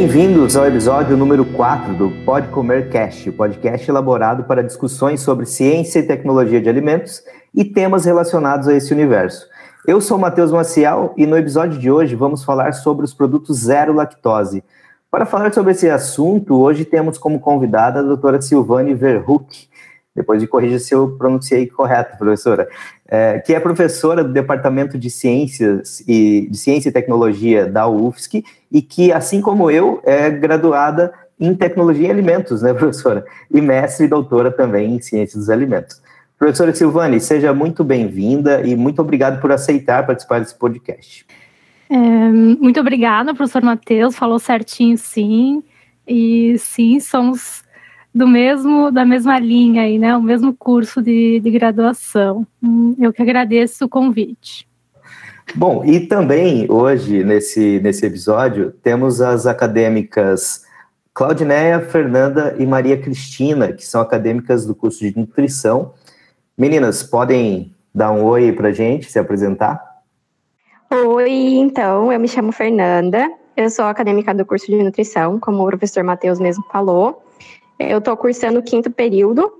Bem-vindos ao episódio número 4 do Pode Comer Cast, o podcast elaborado para discussões sobre ciência e tecnologia de alimentos e temas relacionados a esse universo. Eu sou Matheus Maciel e no episódio de hoje vamos falar sobre os produtos zero lactose. Para falar sobre esse assunto, hoje temos como convidada a doutora Silvane Verhoek, depois de corrigir se eu pronunciei correto, professora, é, que é professora do Departamento de Ciências e de Ciência e Tecnologia da UFSC e que, assim como eu, é graduada em Tecnologia e Alimentos, né, professora? E mestre e doutora também em Ciências dos Alimentos. Professora Silvane, seja muito bem-vinda e muito obrigado por aceitar participar desse podcast. É, muito obrigada, professor Matheus, falou certinho sim, e sim, somos do mesmo da mesma linha aí, né? O mesmo curso de, de graduação. Hum, eu que agradeço o convite. Bom, e também hoje, nesse, nesse episódio, temos as acadêmicas Claudineia, Fernanda e Maria Cristina, que são acadêmicas do curso de nutrição. Meninas, podem dar um oi para gente, se apresentar? Oi, então, eu me chamo Fernanda, eu sou acadêmica do curso de nutrição, como o professor Matheus mesmo falou. Eu estou cursando o quinto período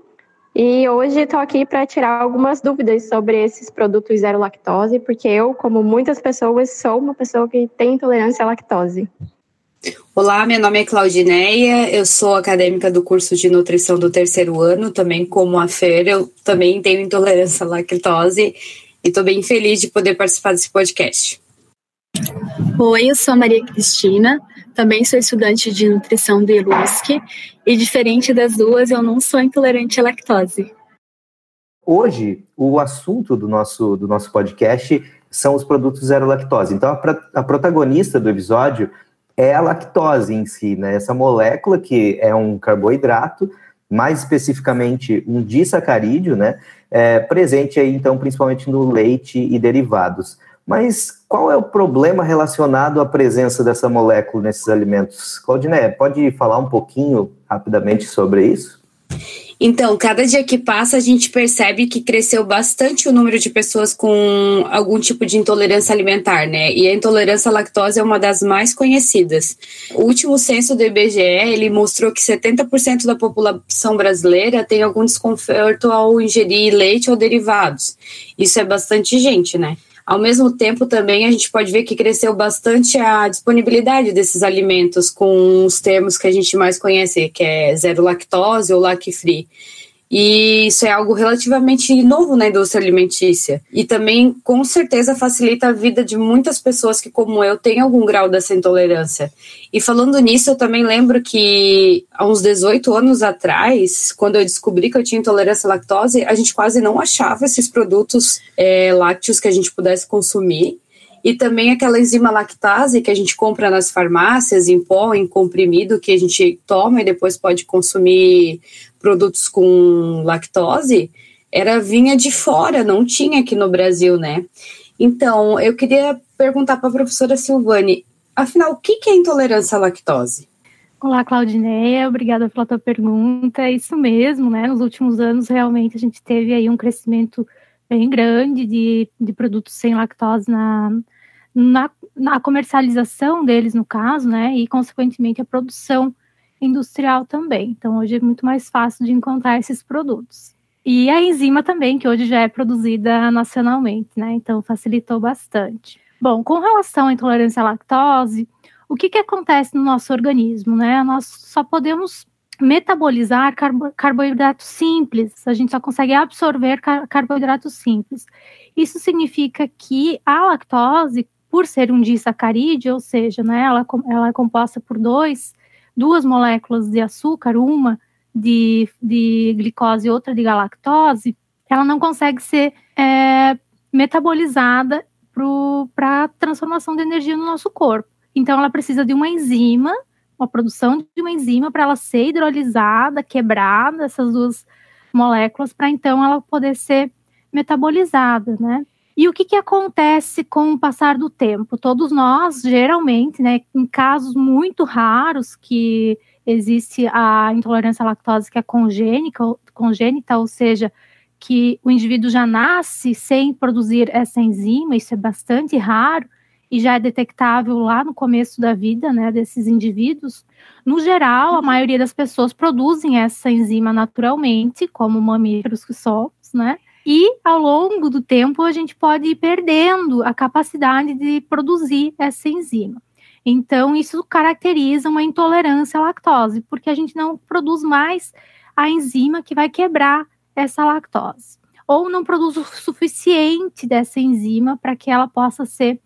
e hoje estou aqui para tirar algumas dúvidas sobre esses produtos zero lactose, porque eu, como muitas pessoas, sou uma pessoa que tem intolerância à lactose. Olá, meu nome é Claudineia, eu sou acadêmica do curso de nutrição do terceiro ano, também como a Fer, eu também tenho intolerância à lactose e estou bem feliz de poder participar desse podcast. Oi, eu sou a Maria Cristina, também sou estudante de nutrição do ILUSC e, diferente das duas, eu não sou intolerante à lactose. Hoje, o assunto do nosso, do nosso podcast são os produtos zero lactose. Então, a, a protagonista do episódio é a lactose em si, né? Essa molécula que é um carboidrato, mais especificamente um disacarídeo, né? É, presente aí, então, principalmente no leite e derivados. Mas qual é o problema relacionado à presença dessa molécula nesses alimentos? Claudiné, pode falar um pouquinho rapidamente sobre isso? Então, cada dia que passa, a gente percebe que cresceu bastante o número de pessoas com algum tipo de intolerância alimentar, né? E a intolerância à lactose é uma das mais conhecidas. O último censo do IBGE, ele mostrou que 70% da população brasileira tem algum desconforto ao ingerir leite ou derivados. Isso é bastante gente, né? Ao mesmo tempo, também a gente pode ver que cresceu bastante a disponibilidade desses alimentos com os termos que a gente mais conhece, que é zero lactose ou lac-free. E isso é algo relativamente novo na indústria alimentícia. E também, com certeza, facilita a vida de muitas pessoas que, como eu, têm algum grau dessa intolerância. E falando nisso, eu também lembro que há uns 18 anos atrás, quando eu descobri que eu tinha intolerância à lactose, a gente quase não achava esses produtos é, lácteos que a gente pudesse consumir e também aquela enzima lactase que a gente compra nas farmácias em pó, em comprimido, que a gente toma e depois pode consumir produtos com lactose, era vinha de fora, não tinha aqui no Brasil, né? Então, eu queria perguntar para a professora Silvane, afinal, o que é intolerância à lactose? Olá, Claudineia, obrigada pela tua pergunta. Isso mesmo, né? Nos últimos anos, realmente, a gente teve aí um crescimento bem grande de, de produtos sem lactose na, na, na comercialização deles, no caso, né? E, consequentemente, a produção industrial também. Então, hoje é muito mais fácil de encontrar esses produtos. E a enzima também, que hoje já é produzida nacionalmente, né? Então, facilitou bastante. Bom, com relação à intolerância à lactose, o que, que acontece no nosso organismo, né? Nós só podemos metabolizar carbo carboidratos simples, a gente só consegue absorver car carboidratos simples. Isso significa que a lactose, por ser um disacarídeo, ou seja, né, ela, ela é composta por dois duas moléculas de açúcar, uma de, de glicose e outra de galactose, ela não consegue ser é, metabolizada para transformação de energia no nosso corpo. Então, ela precisa de uma enzima, uma produção de uma enzima para ela ser hidrolisada, quebrada, essas duas moléculas, para então ela poder ser metabolizada, né? E o que, que acontece com o passar do tempo? Todos nós, geralmente, né, em casos muito raros que existe a intolerância à lactose que é congênica, congênita, ou seja, que o indivíduo já nasce sem produzir essa enzima, isso é bastante raro. e já é detectável lá no começo da vida, né, desses indivíduos, no geral, a maioria das pessoas produzem essa enzima naturalmente, como mamíferos que somos, né? E ao longo do tempo a gente pode ir perdendo a capacidade de produzir essa enzima. Então, isso caracteriza uma intolerância à lactose, porque a gente não produz mais a enzima que vai quebrar essa lactose. Ou não produz o suficiente dessa enzima para que ela possa ser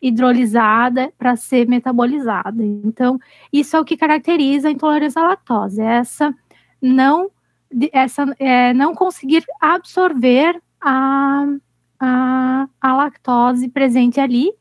hidrolisada para ser metabolizada. Então, isso é o que caracteriza a intolerância à lactose, essa não, essa, é, não conseguir absorver a, a, a lactose presente ali,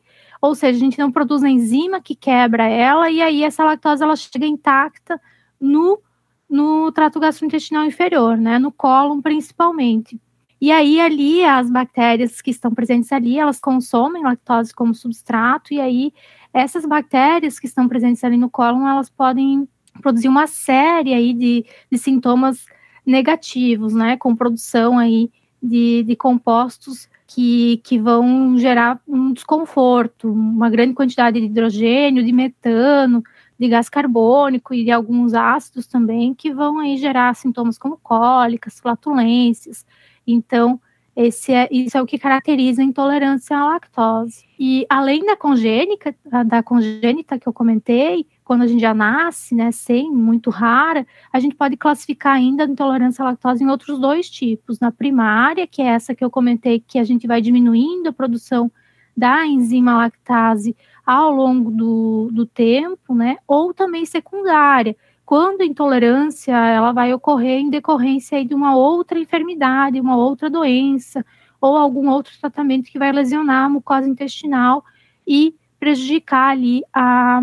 ou seja, a gente não produz a enzima que quebra ela, e aí essa lactose ela chega intacta no, no trato gastrointestinal inferior, né, no cólon principalmente. E aí, ali, as bactérias que estão presentes ali, elas consomem lactose como substrato, e aí, essas bactérias que estão presentes ali no cólon, elas podem produzir uma série aí de, de sintomas negativos, né, com produção aí de, de compostos que, que vão gerar um desconforto, uma grande quantidade de hidrogênio, de metano, de gás carbônico e de alguns ácidos também, que vão aí gerar sintomas como cólicas, flatulências, então, esse é, isso é o que caracteriza a intolerância à lactose. E além da congênica, da congênita que eu comentei, quando a gente já nasce, né, sem, muito rara, a gente pode classificar ainda a intolerância à lactose em outros dois tipos. Na primária, que é essa que eu comentei, que a gente vai diminuindo a produção da enzima lactase ao longo do, do tempo, né, ou também secundária, quando a intolerância ela vai ocorrer em decorrência de uma outra enfermidade, uma outra doença, ou algum outro tratamento que vai lesionar a mucosa intestinal e prejudicar ali a,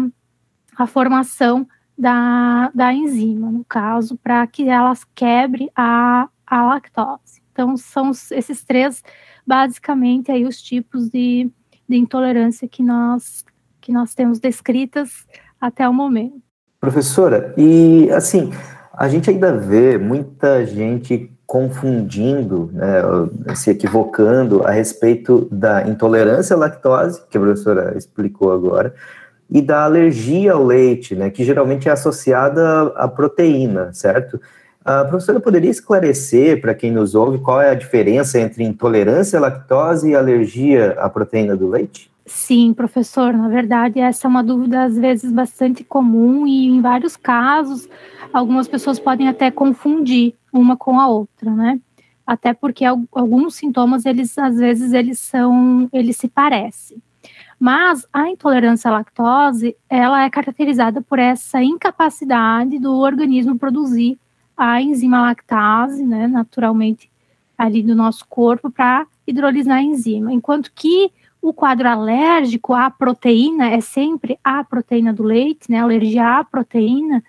a formação da, da enzima, no caso, para que elas quebre a, a lactose. Então, são esses três, basicamente, aí os tipos de, de intolerância que nós, que nós temos descritas até o momento. Professora, e assim, a gente ainda vê muita gente confundindo, né, se equivocando a respeito da intolerância à lactose, que a professora explicou agora, e da alergia ao leite, né, que geralmente é associada à proteína, certo? A professora poderia esclarecer para quem nos ouve qual é a diferença entre intolerância à lactose e alergia à proteína do leite? Sim, professor, na verdade, essa é uma dúvida às vezes bastante comum e em vários casos algumas pessoas podem até confundir uma com a outra, né? Até porque alguns sintomas eles às vezes eles são, eles se parecem. Mas a intolerância à lactose, ela é caracterizada por essa incapacidade do organismo produzir a enzima lactase, né, naturalmente ali do nosso corpo para hidrolisar a enzima, enquanto que o quadro alérgico à proteína é sempre a proteína do leite, né? Alergia à proteína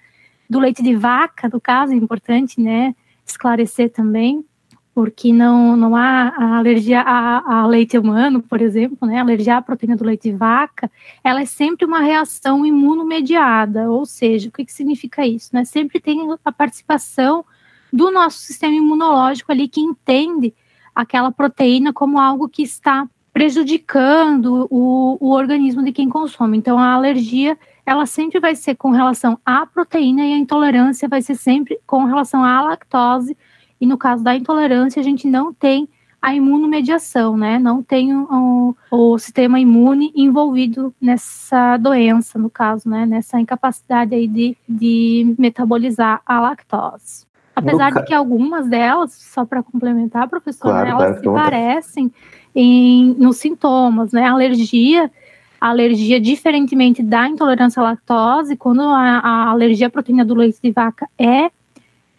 do leite de vaca, no caso, é importante, né? Esclarecer também, porque não, não há alergia a, leite humano, por exemplo, né? Alergia à proteína do leite de vaca, ela é sempre uma reação imunomediada, ou seja, o que, que significa isso? Né? Sempre tem a participação do nosso sistema imunológico ali que entende aquela proteína como algo que está prejudicando o, o organismo de quem consome. Então, a alergia, ela sempre vai ser com relação à proteína e a intolerância vai ser sempre com relação à lactose. E no caso da intolerância, a gente não tem a imunomediação, né? Não tem o, o, sistema imune envolvido nessa doença, no caso, né? Nessa incapacidade aí de, de metabolizar a lactose. Apesar de que algumas delas, só para complementar, professora, claro, elas se parecem em, nos sintomas, né? A alergia, a alergia, diferentemente da intolerância à lactose, quando a, a alergia à proteína do leite de vaca é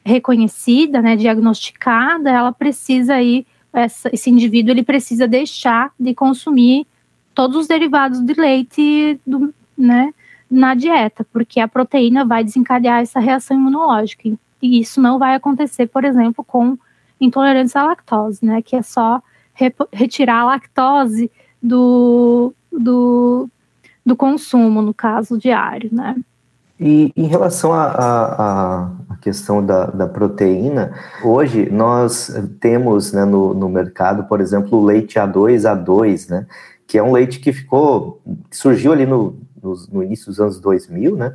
reconhecida, né, diagnosticada, ela precisa aí, essa, esse indivíduo ele precisa deixar de consumir todos os derivados de leite, do, né, na dieta, porque a proteína vai desencadear essa reação imunológica. E isso não vai acontecer, por exemplo, com intolerância à lactose, né, que é só retirar a lactose do, do, do consumo, no caso diário, né? E em relação à questão da, da, proteína, hoje nós temos né, no, no mercado, por exemplo, o leite A2, A2, né? que é um leite que ficou, surgiu ali no, no, no, início dos anos 2000, né?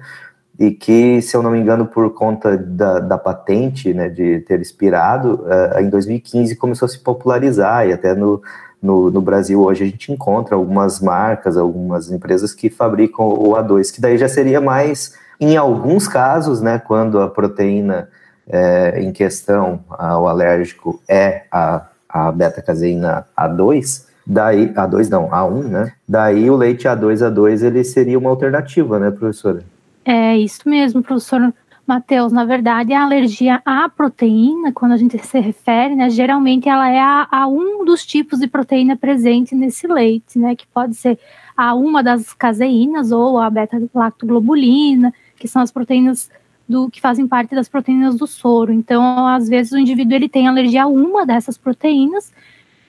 E que, se eu não me engano, por conta da, da patente, né, de ter expirado, uh, em 2015 começou a se popularizar e até no, no, no, Brasil hoje a gente encontra algumas marcas, algumas empresas que fabricam o A2, que daí já seria mais, em alguns casos, né, quando a proteína é, em questão, a, o alérgico, é a, a beta-caseína A2, daí, A2 não, A1, né, daí o leite A2, A2, ele seria uma alternativa, né, professora? É isso mesmo, professor Matheus. Na verdade, a alergia à proteína, quando a gente se refere, né, geralmente ela é a, a, um dos tipos de proteína presente nesse leite, né, que pode ser a uma das caseínas ou a beta-lactoglobulina, que são as proteínas do que fazem parte das proteínas do soro. Então, às vezes o indivíduo ele tem alergia a uma dessas proteínas,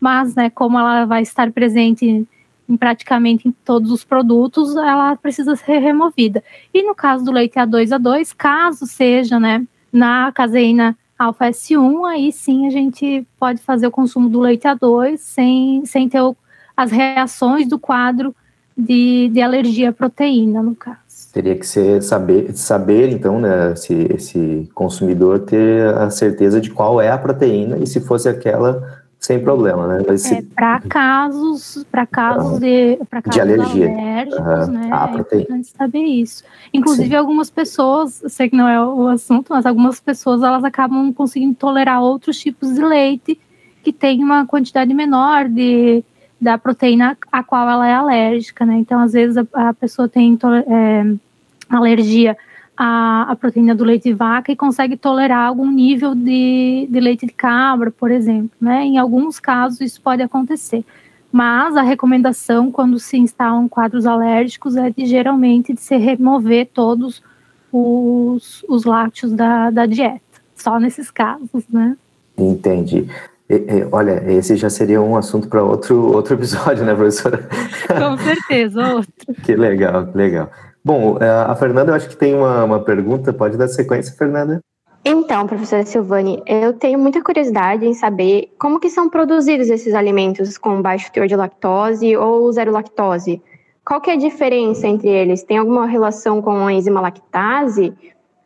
mas, né, como ela vai estar presente em praticamente em todos os produtos, ela precisa ser removida. E no caso do leite A2A2, caso seja, né, na caseína alfa S1, aí sim a gente pode fazer o consumo do leite A2 sem, sem ter o, as reações do quadro de, de alergia à proteína, no caso. Teria que ser saber, saber então, né, se esse consumidor ter a certeza de qual é a proteína e se fosse aquela sem problema, né? Mas é, para casos, para casos de, pra casos de alergia, alérgicos, uhum. né? Ah, é importante saber isso. Inclusive, Sim. algumas pessoas, sei que não é o assunto, mas algumas pessoas elas acabam conseguindo tolerar outros tipos de leite que tem uma quantidade menor de da proteína a qual ela é alérgica, né? Então, às vezes a, a pessoa tem é, alergia a, a, proteína do leite de vaca e consegue tolerar algum nível de, de leite de cabra, por exemplo. Né? Em alguns casos isso pode acontecer. Mas a recomendação quando se instalam quadros alérgicos é de geralmente de se remover todos os, os lácteos da, da dieta. Só nesses casos, né? Entendi. E, e, olha, esse já seria um assunto para outro, outro episódio, né, professora? Com certeza, outro. que legal, que legal. Bom, é, a Fernanda, eu acho que tem uma, uma pergunta. Pode dar sequência, Fernanda? Então, professora Silvane, eu tenho muita curiosidade em saber como que são produzidos esses alimentos com baixo teor de lactose ou zero lactose. Qual que é a diferença entre eles? Tem alguma relação com a enzima lactase?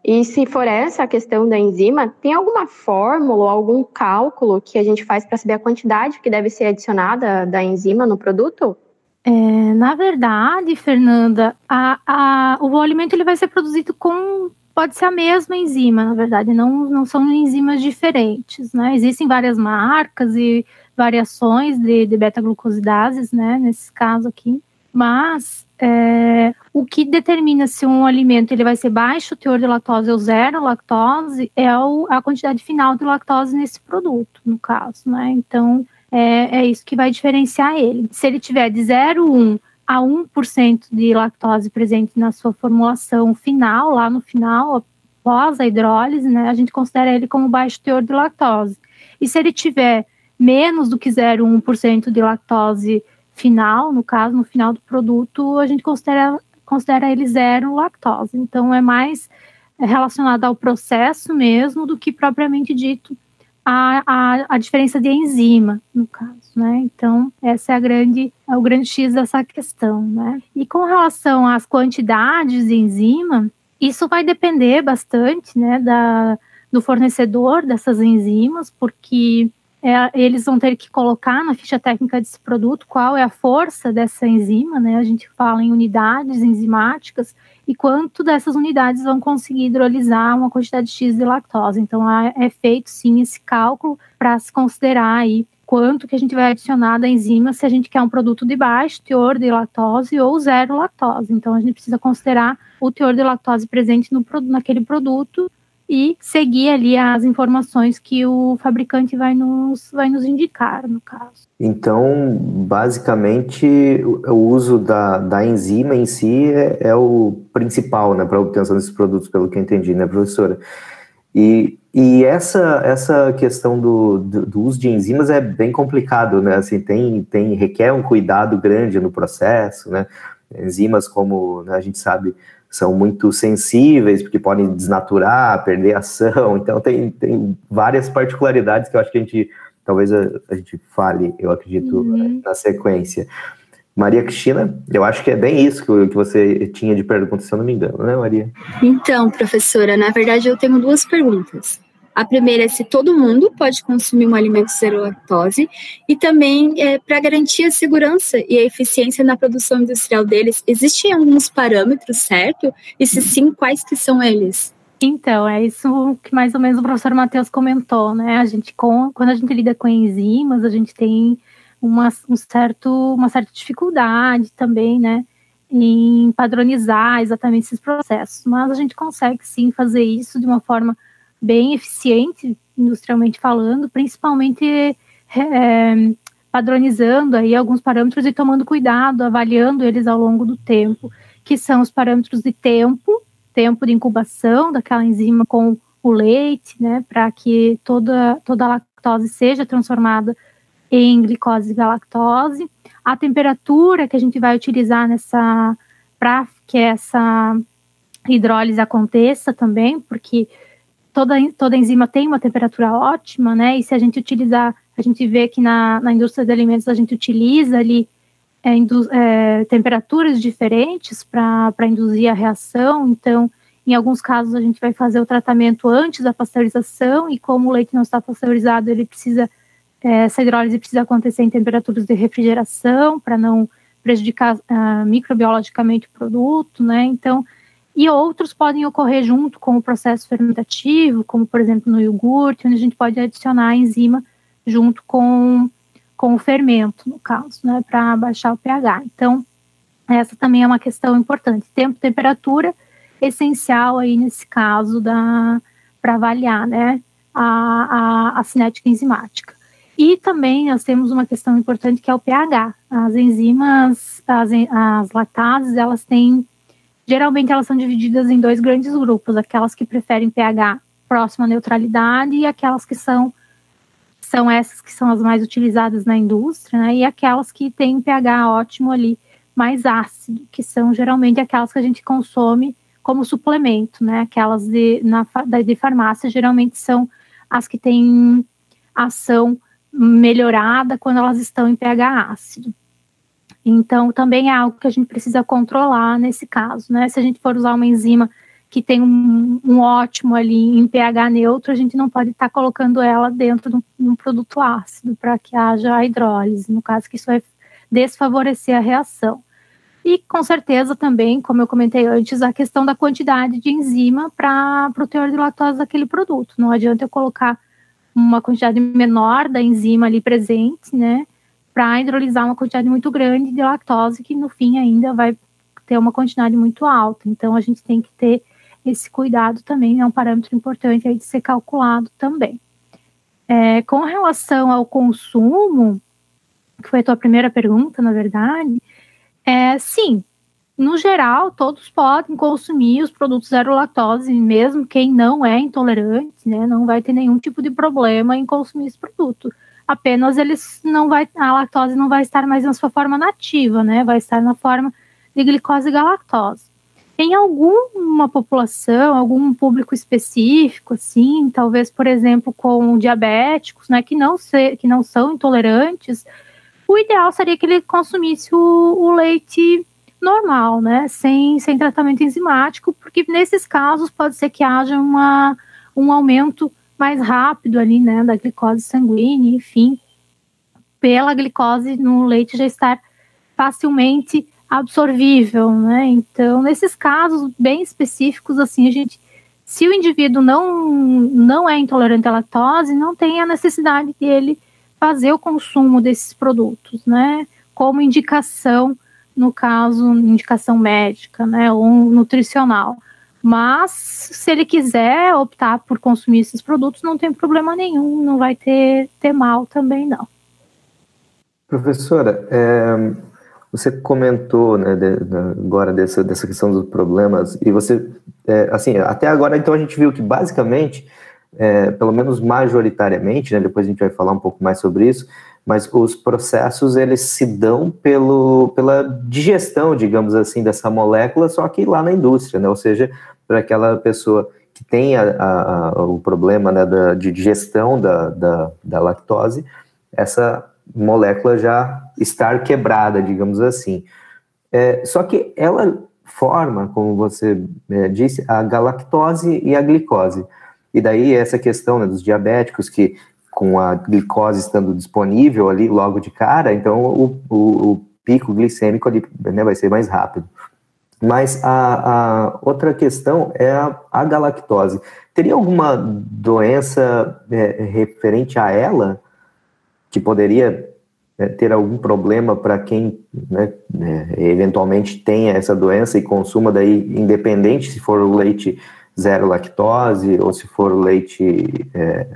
E se for essa a questão da enzima, tem alguma fórmula ou algum cálculo que a gente faz para saber a quantidade que deve ser adicionada da enzima no produto? É, na verdade, Fernanda, a, a, o alimento ele vai ser produzido com pode ser a mesma enzima, na verdade, não, não são enzimas diferentes, né? Existem várias marcas e variações de, de beta-glucosidases, né? Nesse caso aqui, mas é, o que determina se um alimento ele vai ser baixo teor de lactose ou zero lactose é o, a quantidade final de lactose nesse produto, no caso, né? Então, é, é isso que vai diferenciar ele. Se ele tiver de 0,1 a 1% de lactose presente na sua formulação final, lá no final, após a hidrólise, né, a gente considera ele como baixo teor de lactose. E se ele tiver menos do que 0,1% de lactose final, no caso, no final do produto, a gente considera, considera ele zero lactose. Então, é mais relacionado ao processo mesmo do que propriamente dito a, a, a diferença de enzima, no caso, né? Então, essa é a grande, é o grande X dessa questão, né? E com relação às quantidades de enzima, isso vai depender bastante, né, da, do fornecedor dessas enzimas, porque é, eles vão ter que colocar na ficha técnica desse produto qual é a força dessa enzima, né? A gente fala em unidades enzimáticas, e quanto dessas unidades vão conseguir hidrolisar uma quantidade X de lactose. Então, é feito sim esse cálculo para se considerar aí quanto que a gente vai adicionar da enzima se a gente quer um produto de baixo teor de lactose ou zero lactose. Então, a gente precisa considerar o teor de lactose presente no, naquele produto e seguir ali as informações que o fabricante vai nos, vai nos indicar, no caso. Então, basicamente, o, uso da, da enzima em si é, é o principal né, para a obtenção desses produtos, pelo que eu entendi, né, professora? E, e essa, essa questão do, do, do, uso de enzimas é bem complicado, né? Assim, tem, tem, requer um cuidado grande no processo, né? Enzimas, como né, a gente sabe, são muito sensíveis, porque podem desnaturar, perder ação, então tem, tem várias particularidades que eu acho que a gente, talvez a, a gente fale, eu acredito, uhum. na sequência. Maria Cristina, eu acho que é bem isso que, que você tinha de pergunta, se eu não me engano, né, Maria? Então, professora, na verdade eu tenho duas perguntas. A primeira é se todo mundo pode consumir um alimento zero lactose e também é, para garantir a segurança e a eficiência na produção industrial deles, existem alguns parâmetros, certo? E se sim, quais que são eles? Então, é isso que mais ou menos o professor Matheus comentou, né? A gente, com, quando a gente lida com enzimas, a gente tem uma, um certo, uma certa dificuldade também, né? Em padronizar exatamente esses processos. Mas a gente consegue sim fazer isso de uma forma bem eficiente, industrialmente falando, principalmente é, padronizando aí alguns parâmetros e tomando cuidado, avaliando eles ao longo do tempo, que são os parâmetros de tempo, tempo de incubação daquela enzima com o leite, né, para que toda, toda a lactose seja transformada em glicose e galactose, a temperatura que a gente vai utilizar nessa para que essa hidrólise aconteça também, porque toda, toda enzima tem uma temperatura ótima, né? E se a gente utilizar, a gente vê que na, na indústria de alimentos a gente utiliza ali é, indu, é, temperaturas diferentes para induzir a reação. Então, em alguns casos, a gente vai fazer o tratamento antes da pasteurização, e como o leite não está pasteurizado, ele precisa, é, essa hidrólise precisa acontecer em temperaturas de refrigeração para não prejudicar uh, microbiologicamente o produto, né? Então, e outros podem ocorrer junto com o processo fermentativo, como por exemplo no iogurte, onde a gente pode adicionar a enzima junto com, com o fermento, no caso, né, para baixar o pH. Então, essa também é uma questão importante. Tempo, temperatura, essencial aí nesse caso da para avaliar, né, a, a, a cinética enzimática. E também nós temos uma questão importante que é o pH. As enzimas, as, as lactases, elas têm Geralmente elas são divididas em dois grandes grupos, aquelas que preferem pH próximo à neutralidade e aquelas que são são essas que são as mais utilizadas na indústria, né? E aquelas que têm pH ótimo ali, mais ácido, que são geralmente aquelas que a gente consome como suplemento, né? Aquelas de, na, de farmácia geralmente são as que têm ação melhorada quando elas estão em pH ácido. Então, também é algo que a gente precisa controlar nesse caso, né? Se a gente for usar uma enzima que tem um, um ótimo ali em pH neutro, a gente não pode estar tá colocando ela dentro de um, de um produto ácido para que haja a hidrólise, no caso que isso vai desfavorecer a reação. E com certeza também, como eu comentei antes, a questão da quantidade de enzima para o teor de lactose daquele produto. Não adianta eu colocar uma quantidade menor da enzima ali presente, né? Para hidrolisar uma quantidade muito grande de lactose, que no fim ainda vai ter uma quantidade muito alta. Então, a gente tem que ter esse cuidado também, é um parâmetro importante aí de ser calculado também. É, com relação ao consumo, que foi a tua primeira pergunta, na verdade, é, sim, no geral, todos podem consumir os produtos zero lactose, mesmo quem não é intolerante, né, não vai ter nenhum tipo de problema em consumir esse produto apenas eles não vai a lactose não vai estar mais na sua forma nativa, né? Vai estar na forma de glicose e galactose. Em alguma população, algum público específico, assim, talvez, por exemplo, com diabéticos, né, que não, se, que não são intolerantes, o ideal seria que ele consumisse o, o leite normal, né, sem, sem tratamento enzimático, porque nesses casos pode ser que haja uma, um aumento mais rápido ali, né, da glicose sanguínea, enfim, pela glicose no leite já estar facilmente absorvível, né? Então, nesses casos bem específicos, assim, a gente, se o indivíduo não, não é intolerante à lactose, não tem a necessidade de ele fazer o consumo desses produtos, né? Como indicação, no caso, indicação médica, né, ou nutricional. Mas se ele quiser optar por consumir esses produtos, não tem problema nenhum, não vai ter, ter mal também, não. Professora, é, você comentou né, de, de, agora dessa, dessa questão dos problemas, e você, é, assim, até agora, então a gente viu que basicamente, é, pelo menos majoritariamente, né, depois a gente vai falar um pouco mais sobre isso, mas os processos eles se dão pelo, pela digestão, digamos assim, dessa molécula, só que lá na indústria, né? Ou seja, para aquela pessoa que tem a, a, o problema né, da, de digestão da, da, da, lactose, essa molécula já estar quebrada, digamos assim. É, só que ela forma, como você é, disse, a galactose e a glicose. E daí essa questão né, dos diabéticos que com a glicose estando disponível ali logo de cara, então o, o, o pico glicêmico ali né, vai ser mais rápido. Mas a, a outra questão é a, a, galactose. Teria alguma doença é, referente a ela que poderia é, ter algum problema para quem né, é, eventualmente tenha essa doença e consuma daí, independente se for o leite zero lactose ou se for o leite é,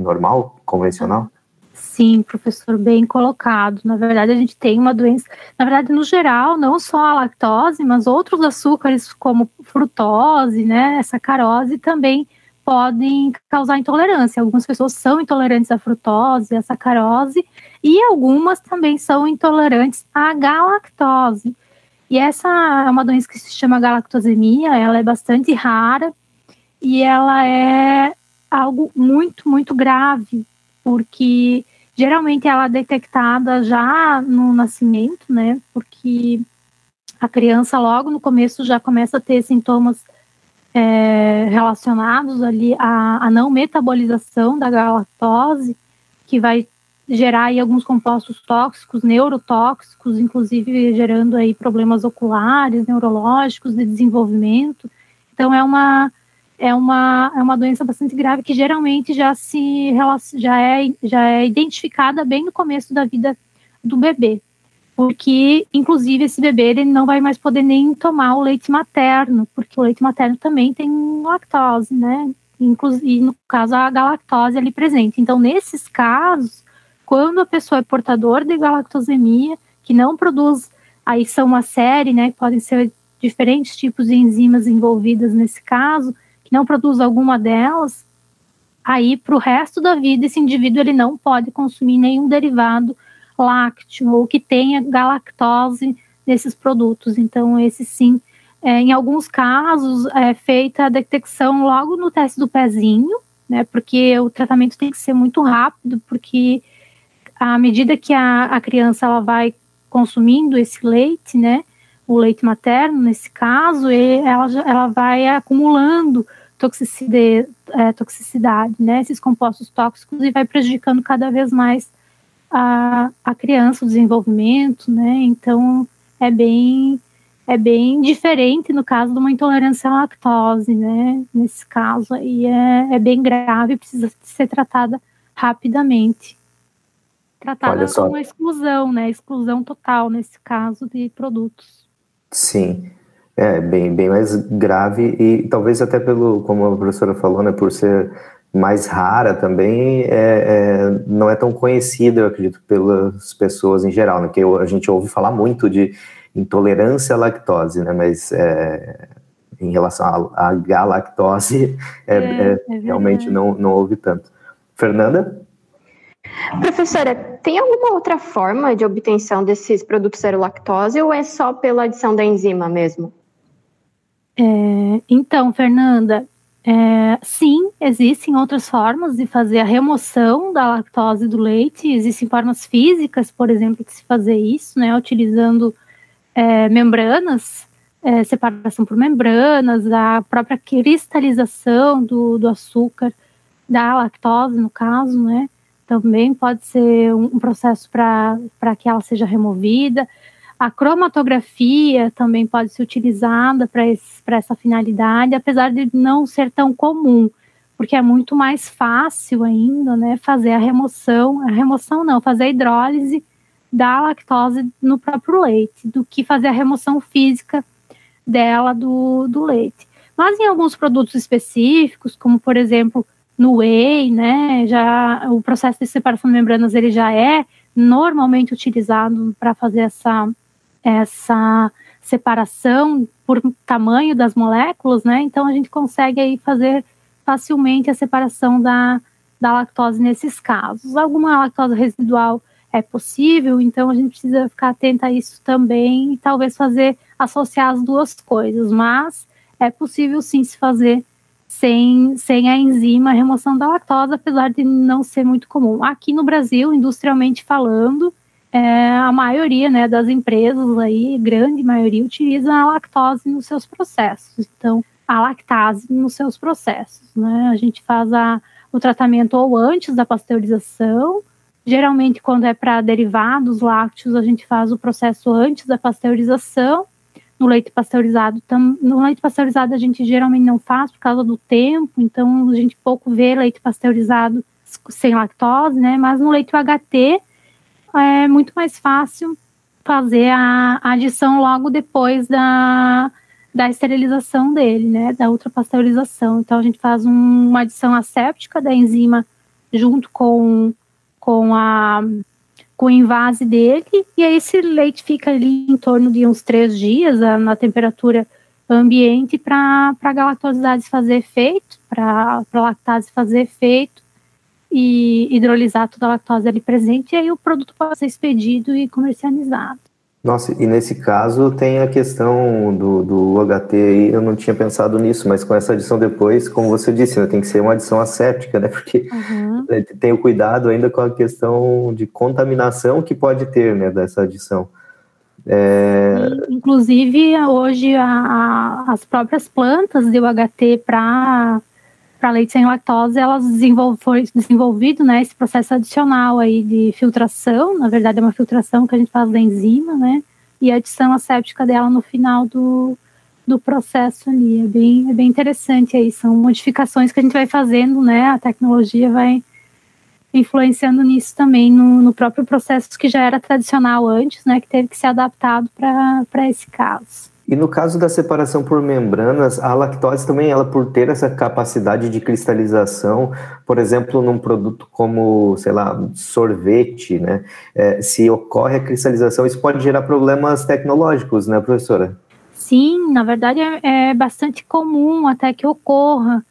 normal, convencional? Sim, professor, bem colocado. Na verdade, a gente tem uma doença, na verdade, no geral, não só a lactose, mas outros açúcares como frutose, né, sacarose também podem causar intolerância. Algumas pessoas são intolerantes à frutose, à sacarose, e algumas também são intolerantes à galactose. E essa é uma doença que se chama galactosemia, ela é bastante rara e ela é algo muito, muito grave, porque geralmente ela é detectada já no nascimento, né? Porque a criança logo no começo já começa a ter sintomas é, relacionados ali à, à, não metabolização da galactose, que vai gerar aí alguns compostos tóxicos, neurotóxicos, inclusive gerando aí problemas oculares, neurológicos, de desenvolvimento. Então é uma é uma, é uma doença bastante grave que geralmente já se já é, já é identificada bem no começo da vida do bebê. Porque, inclusive, esse bebê ele não vai mais poder nem tomar o leite materno, porque o leite materno também tem lactose, né? Inclusive, no caso, a galactose ali presente. Então, nesses casos, quando a pessoa é portador de galactosemia, que não produz, aí são uma série, né? Podem ser diferentes tipos de enzimas envolvidas nesse caso, que não produz alguma delas, aí para o resto da vida esse indivíduo ele não pode consumir nenhum derivado lácteo ou que tenha galactose nesses produtos. Então, esse sim, é, em alguns casos, é feita a detecção logo no teste do pezinho, né? Porque o tratamento tem que ser muito rápido, porque à medida que a, a criança ela vai consumindo esse leite, né? O leite materno, nesse caso, ela, ela vai acumulando toxicidade, é, toxicidade, né, esses compostos tóxicos e vai prejudicando cada vez mais a, a criança, o desenvolvimento, né, então é bem é bem diferente no caso de uma intolerância à lactose, né, nesse caso aí é, é bem grave, precisa ser tratada rapidamente. Tratada com uma exclusão, né, exclusão total nesse caso de produtos. Sim, é, bem, bem mais grave e talvez até pelo, como a professora falou, né, por ser mais rara também, é, é, não é tão conhecida, eu acredito, pelas pessoas em geral, né, que a gente ouve falar muito de intolerância à lactose, né, mas é, em relação à, à galactose, é, é, é realmente não, não houve tanto. Fernanda? Professora, tem alguma outra forma de obtenção desses produtos zero lactose ou é só pela adição da enzima mesmo? É, então, Fernanda, é, sim, existem outras formas de fazer a remoção da lactose do leite. Existem formas físicas, por exemplo, de se fazer isso, né, utilizando é, membranas, é, separação por membranas, a própria cristalização do, do açúcar, da lactose, no caso, né, também pode ser um, um processo para que ela seja removida. A cromatografia também pode ser utilizada para essa finalidade, apesar de não ser tão comum, porque é muito mais fácil ainda, né, fazer a remoção, a remoção não, fazer a hidrólise da lactose no próprio leite, do que fazer a remoção física dela do, do leite. Mas em alguns produtos específicos, como por exemplo no whey, né, já o processo de separação de membranas ele já é normalmente utilizado para fazer essa essa separação por tamanho das moléculas, né? Então a gente consegue aí fazer facilmente a separação da, da lactose nesses casos. Alguma lactose residual é possível, então a gente precisa ficar atento a isso também e talvez fazer associar as duas coisas, mas é possível sim se fazer sem, sem a enzima a remoção da lactose, apesar de não ser muito comum. Aqui no Brasil, industrialmente falando, é, a maioria né, das empresas aí, grande maioria, utiliza a lactose nos seus processos. Então, a lactase nos seus processos. Né? A gente faz a, o tratamento ou antes da pasteurização, geralmente quando é para derivados lácteos, a gente faz o processo antes da pasteurização, no leite pasteurizado, tam, no leite pasteurizado a gente geralmente não faz por causa do tempo, então a gente pouco vê leite pasteurizado sem lactose, né? Mas no leite UHT é muito mais fácil fazer a, a adição logo depois da, da esterilização dele, né? Da ultrapasteurização. Então a gente faz um, uma adição asséptica da enzima junto com, com a com o invase dele, e aí esse leite fica ali em torno de uns três dias na temperatura ambiente para a galactosidase fazer efeito, para a lactase fazer efeito e hidrolisar toda a lactose ali presente, e aí o produto pode ser expedido e comercializado. Nossa, e nesse caso tem a questão do, do UHT aí, eu não tinha pensado nisso, mas com essa adição depois, como você disse, né, tem que ser uma adição asséptica, né? Porque uhum. tem o cuidado ainda com a questão de contaminação que pode ter, né, dessa adição. É... Inclusive, hoje, a, a, as próprias plantas de UHT para para leite sem lactose, elas desenvolv foi desenvolvido, né, esse processo adicional aí de filtração, na verdade é uma filtração que a gente faz da enzima, né, e a adição asséptica dela no final do, do processo ali, é bem, é bem interessante aí, são modificações que a gente vai fazendo, né, a tecnologia vai influenciando nisso também, no, no próprio processo que já era tradicional antes, né, que teve que ser adaptado para esse caso. E no caso da separação por membranas, a lactose também, ela por ter essa capacidade de cristalização, por exemplo, num produto como, sei lá, sorvete, né? É, se ocorre a cristalização, isso pode gerar problemas tecnológicos, né, professora? Sim, na verdade é, é bastante comum até que ocorra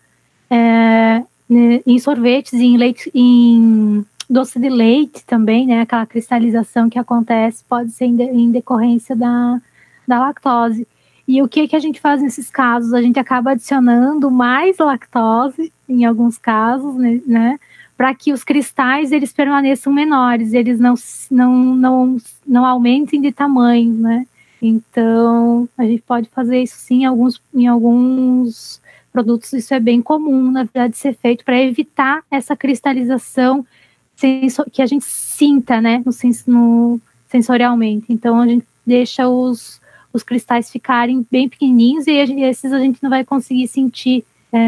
é, né, em sorvetes, em leite, em doce de leite também, né? Aquela cristalização que acontece pode ser em, em decorrência da da lactose. E o que, que a gente faz nesses casos? A gente acaba adicionando mais lactose, em alguns casos, né? né para que os cristais eles permaneçam menores, eles não, não, não, não aumentem de tamanho, né? Então, a gente pode fazer isso sim em alguns, em alguns produtos, isso é bem comum, na verdade, ser feito para evitar essa cristalização que a gente sinta, né, no, no, sensorialmente. Então, a gente deixa os, os cristais ficarem bem pequenininhos e esses a gente não vai conseguir sentir é,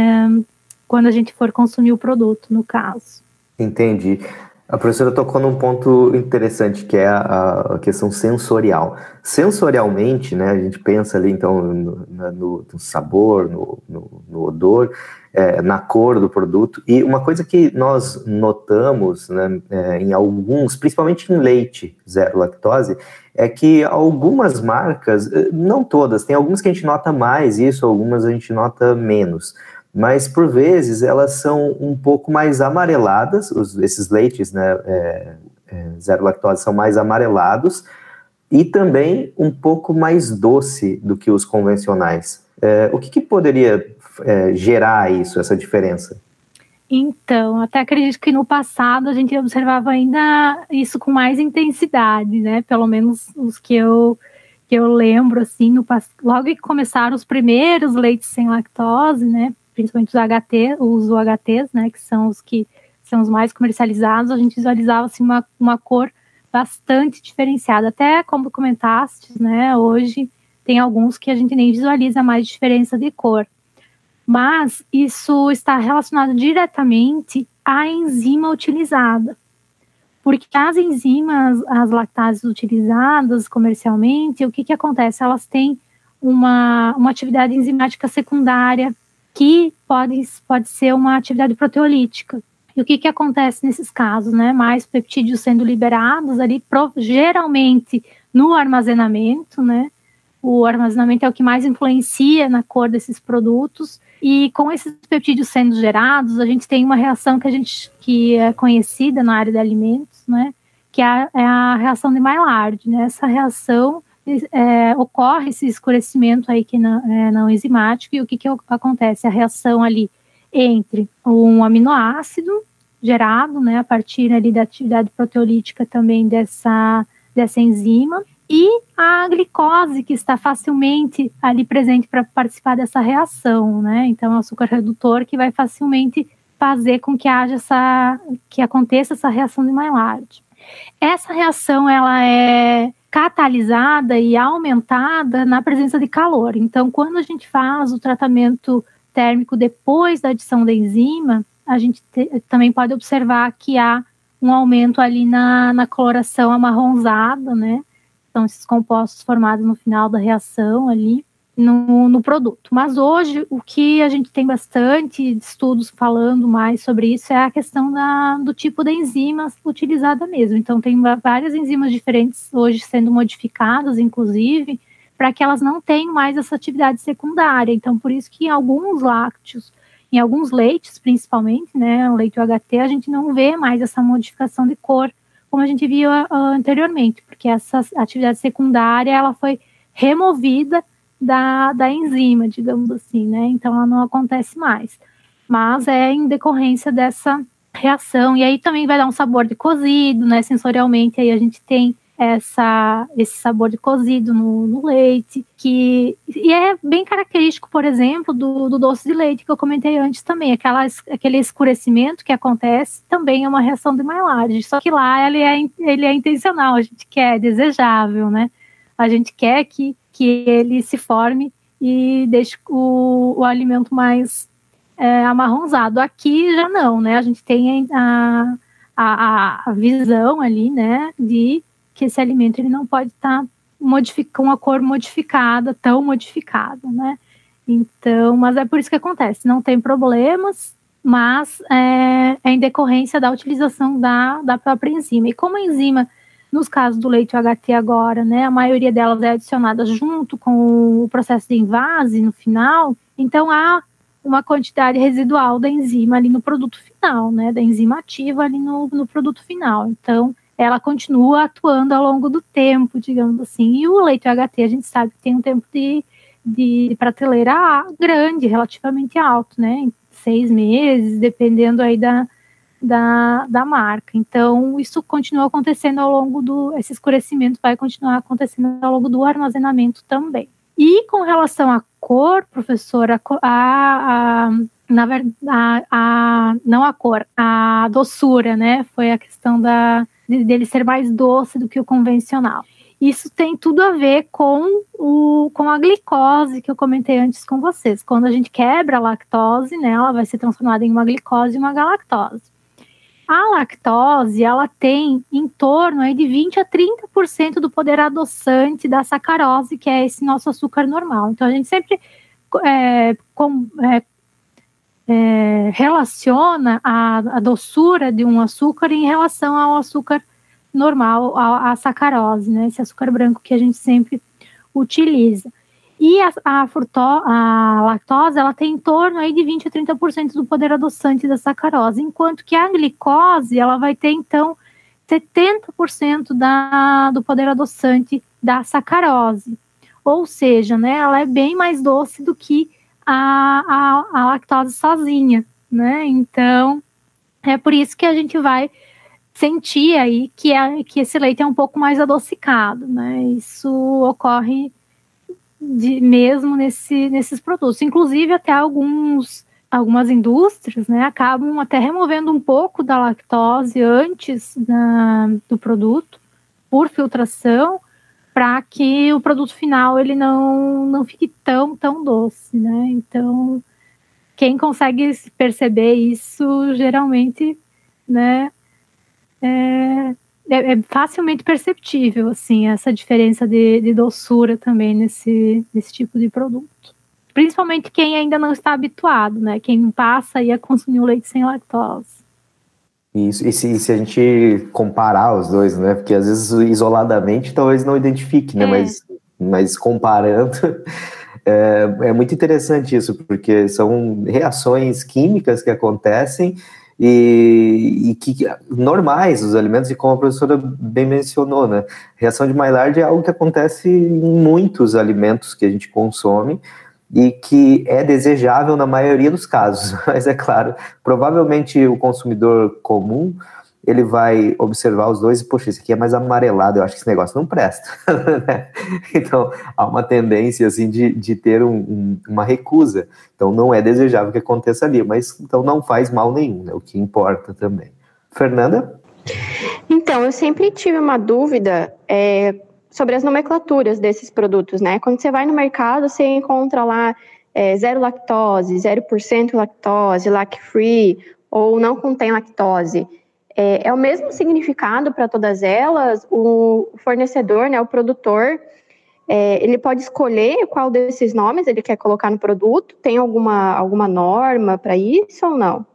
quando a gente for consumir o produto, no caso. Entendi. A professora tocou num ponto interessante, que é a, a questão sensorial. Sensorialmente, né, a gente pensa ali, então, no, no, no sabor, no, no odor, é, na cor do produto. E uma coisa que nós notamos né, é, em alguns, principalmente em leite zero lactose, é que algumas marcas, eh, não todas, tem algumas que a gente nota mais isso, algumas a gente nota menos. Mas por vezes elas são um pouco mais amareladas, os, esses leites né, é, é, zero lactose são mais amarelados e também um pouco mais doce do que os convencionais. É, o que, que poderia é, gerar isso, essa diferença? Então, até acredito que no passado a gente observava ainda isso com mais intensidade, né? Pelo menos os que eu que eu lembro assim, no, logo que começaram os primeiros leites sem lactose, né? Principalmente os HT, os UHTs, né? Que são os que são os mais comercializados, a gente visualizava assim uma, uma cor bastante diferenciada. Até como comentaste, né? Hoje tem alguns que a gente nem visualiza mais diferença de cor mas isso está relacionado diretamente à enzima utilizada. Porque as enzimas, as lactases utilizadas comercialmente, o que, que acontece? Elas têm uma, uma atividade enzimática secundária que pode, pode ser uma atividade proteolítica. E o que, que acontece nesses casos, né? Mais peptídeos sendo liberados ali, geralmente no armazenamento, né? O armazenamento é o que mais influencia na cor desses produtos. E com esses peptídeos sendo gerados, a gente tem uma reação que a gente que é conhecida na área de alimentos, né? Que é a, é a reação de Maillard. Né? Essa reação é, ocorre esse escurecimento aí que não, é, não enzimático e o que, que acontece? A reação ali entre um aminoácido gerado, né, a partir ali da atividade proteolítica também dessa, dessa enzima, e a glicose, que está facilmente ali presente para participar dessa reação, né? Então, é açúcar redutor que vai facilmente fazer com que haja essa, que aconteça essa reação de Maillard. Essa reação, ela é catalisada e aumentada na presença de calor. Então, quando a gente faz o tratamento térmico depois da adição da enzima, a gente te, também pode observar que há um aumento ali na, na coloração amarronzada, né? São esses compostos formados no final da reação ali no, no, produto. Mas hoje o que a gente tem bastante estudos falando mais sobre isso é a questão da, do tipo de enzima utilizada mesmo. Então tem várias enzimas diferentes hoje sendo modificadas, inclusive, para que elas não tenham mais essa atividade secundária. Então por isso que em alguns lácteos, em alguns leites principalmente, né, o leite UHT, a gente não vê mais essa modificação de cor como a gente viu uh, anteriormente, porque essa atividade secundária ela foi removida da, da enzima, digamos assim, né? Então ela não acontece mais. Mas é em decorrência dessa reação. E aí também vai dar um sabor de cozido, né? Sensorialmente, aí a gente tem essa, esse sabor de cozido no, no, leite, que e é bem característico, por exemplo, do, do, doce de leite que eu comentei antes também, aquela, aquele escurecimento que acontece também é uma reação de Maillard, só que lá ele é, ele é intencional, a gente quer, é desejável, né? A gente quer que, que ele se forme e deixe o, o alimento mais é, amarronzado. Aqui já não, né? A gente tem a, a, a visão ali, né, de que esse alimento ele não pode estar tá com a cor modificada, tão modificada, né? Então, mas é por isso que acontece, não tem problemas, mas é, é em decorrência da utilização da, da própria enzima. E como a enzima, nos casos do leite HT agora, né, a maioria delas é adicionada junto com o processo de invase no final, então há uma quantidade residual da enzima ali no produto final, né, da enzima ativa ali no, no produto final. Então, ela continua atuando ao longo do tempo, digamos assim. E o leite HT, a gente sabe que tem um tempo de, de prateleira grande, relativamente alto, né? Seis meses, dependendo aí da, da, da marca. Então, isso continua acontecendo ao longo do. Esse escurecimento vai continuar acontecendo ao longo do armazenamento também. E com relação à cor, professora, a, a na verdade, a, a, não a cor, a doçura, né? Foi a questão da, dele ser mais doce do que o convencional. Isso tem tudo a ver com, o, com a glicose que eu comentei antes com vocês. Quando a gente quebra a lactose, né, ela vai ser transformada em uma glicose e uma galactose. A lactose, ela tem em torno aí de 20 a 30% do poder adoçante da sacarose, que é esse nosso açúcar normal. Então, a gente sempre é, com, é, é, relaciona a, a, doçura de um açúcar em relação ao açúcar normal, a, a, sacarose, né? Esse açúcar branco que a gente sempre utiliza. E a, a, a lactose, ela tem em torno aí de 20 a 30% do poder adoçante da sacarose, enquanto que a glicose, ela vai ter, então, 70% da, do poder adoçante da sacarose. Ou seja, né, ela é bem mais doce do que a, a, a lactose sozinha, né? Então, é por isso que a gente vai sentir aí que, é, que esse leite é um pouco mais adocicado, né? Isso ocorre de, mesmo nesse, nesses produtos. Inclusive, até alguns, algumas indústrias né, acabam até removendo um pouco da lactose antes da, do produto por filtração para que o produto final ele não, não fique tão, tão doce, né? Então, quem consegue perceber isso, geralmente, né, é, é, é facilmente perceptível, assim, essa diferença de, de doçura também nesse, nesse tipo de produto. Principalmente quem ainda não está habituado, né? Quem passa aí a consumir o leite sem lactose. Isso, e se, se, a gente comparar os dois, né? Porque às vezes isoladamente talvez não identifique, né? É. Mas, mas comparando, é, é, muito interessante isso, porque são reações químicas que acontecem e, e, que normais os alimentos, e como a professora bem mencionou, né? Reação de Maillard é algo que acontece em muitos alimentos que a gente consome, e que é desejável na maioria dos casos, mas é claro, provavelmente o consumidor comum ele vai observar os dois e, poxa, esse aqui é mais amarelado, eu acho que esse negócio não presta. Né? então, há uma tendência, assim, de, de ter um, um, uma recusa. Então, não é desejável que aconteça ali, mas então não faz mal nenhum, né? O que importa também. Fernanda? Então, eu sempre tive uma dúvida é, sobre as nomenclaturas desses produtos, né? Quando você vai no mercado, você encontra lá é, zero lactose, 0% lactose, lac-free, ou não contém lactose. É, é o mesmo significado para todas elas? O fornecedor, né, o produtor, é, ele pode escolher qual desses nomes ele quer colocar no produto? Tem alguma, alguma norma para isso ou não?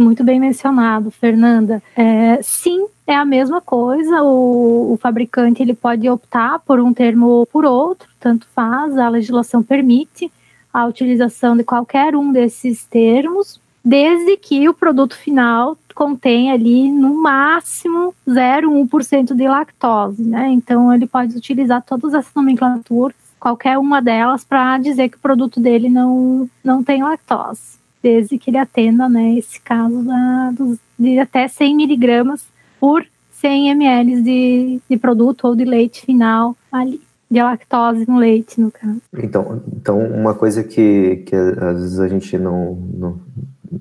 Muito bem mencionado, Fernanda. É, sim, é a mesma coisa. O, o, fabricante ele pode optar por um termo ou por outro, tanto faz. A legislação permite a utilização de qualquer um desses termos, desde que o produto final contenha ali no máximo 0,1% de lactose, né? Então ele pode utilizar todas essas nomenclaturas, qualquer uma delas, para dizer que o produto dele não, não tem lactose desde que ele atenda, né, esse caso da, dos, de até 100 miligramas por 100 ml de, de produto ou de leite final ali, de lactose no leite, no caso. Então, então uma coisa que, que às vezes a gente não, não,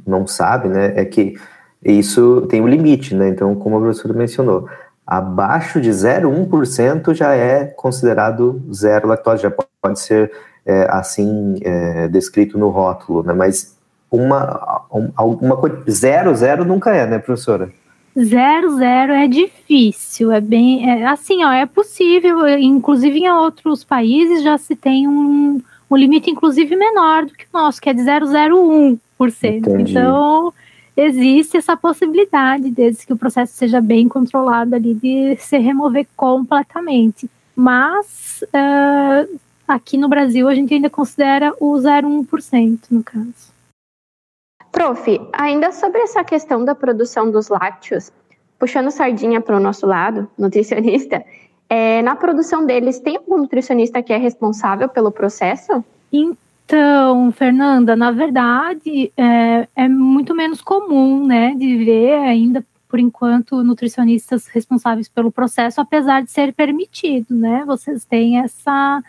não sabe, né, é que isso tem um limite, né, então como a professora mencionou, abaixo de 0,1% já é considerado zero lactose, já pode ser é, assim é, descrito no rótulo, né, mas uma, uma coisa. Zero, zero nunca é, né, professora? Zero, zero é difícil, é bem. É, assim, ó, é possível, inclusive em outros países já se tem um, um limite, inclusive menor do que o nosso, que é de 0,01%. Entendi. Então, existe essa possibilidade, desde que o processo seja bem controlado ali, de se remover completamente. Mas uh, aqui no Brasil a gente ainda considera o 0,1% no caso. Prof, ainda sobre essa questão da produção dos lácteos, puxando sardinha para o nosso lado, nutricionista, é, na produção deles, tem algum nutricionista que é responsável pelo processo? Então, Fernanda, na verdade, é, é muito menos comum, né, de ver ainda, por enquanto, nutricionistas responsáveis pelo processo, apesar de ser permitido, né? Vocês têm essa,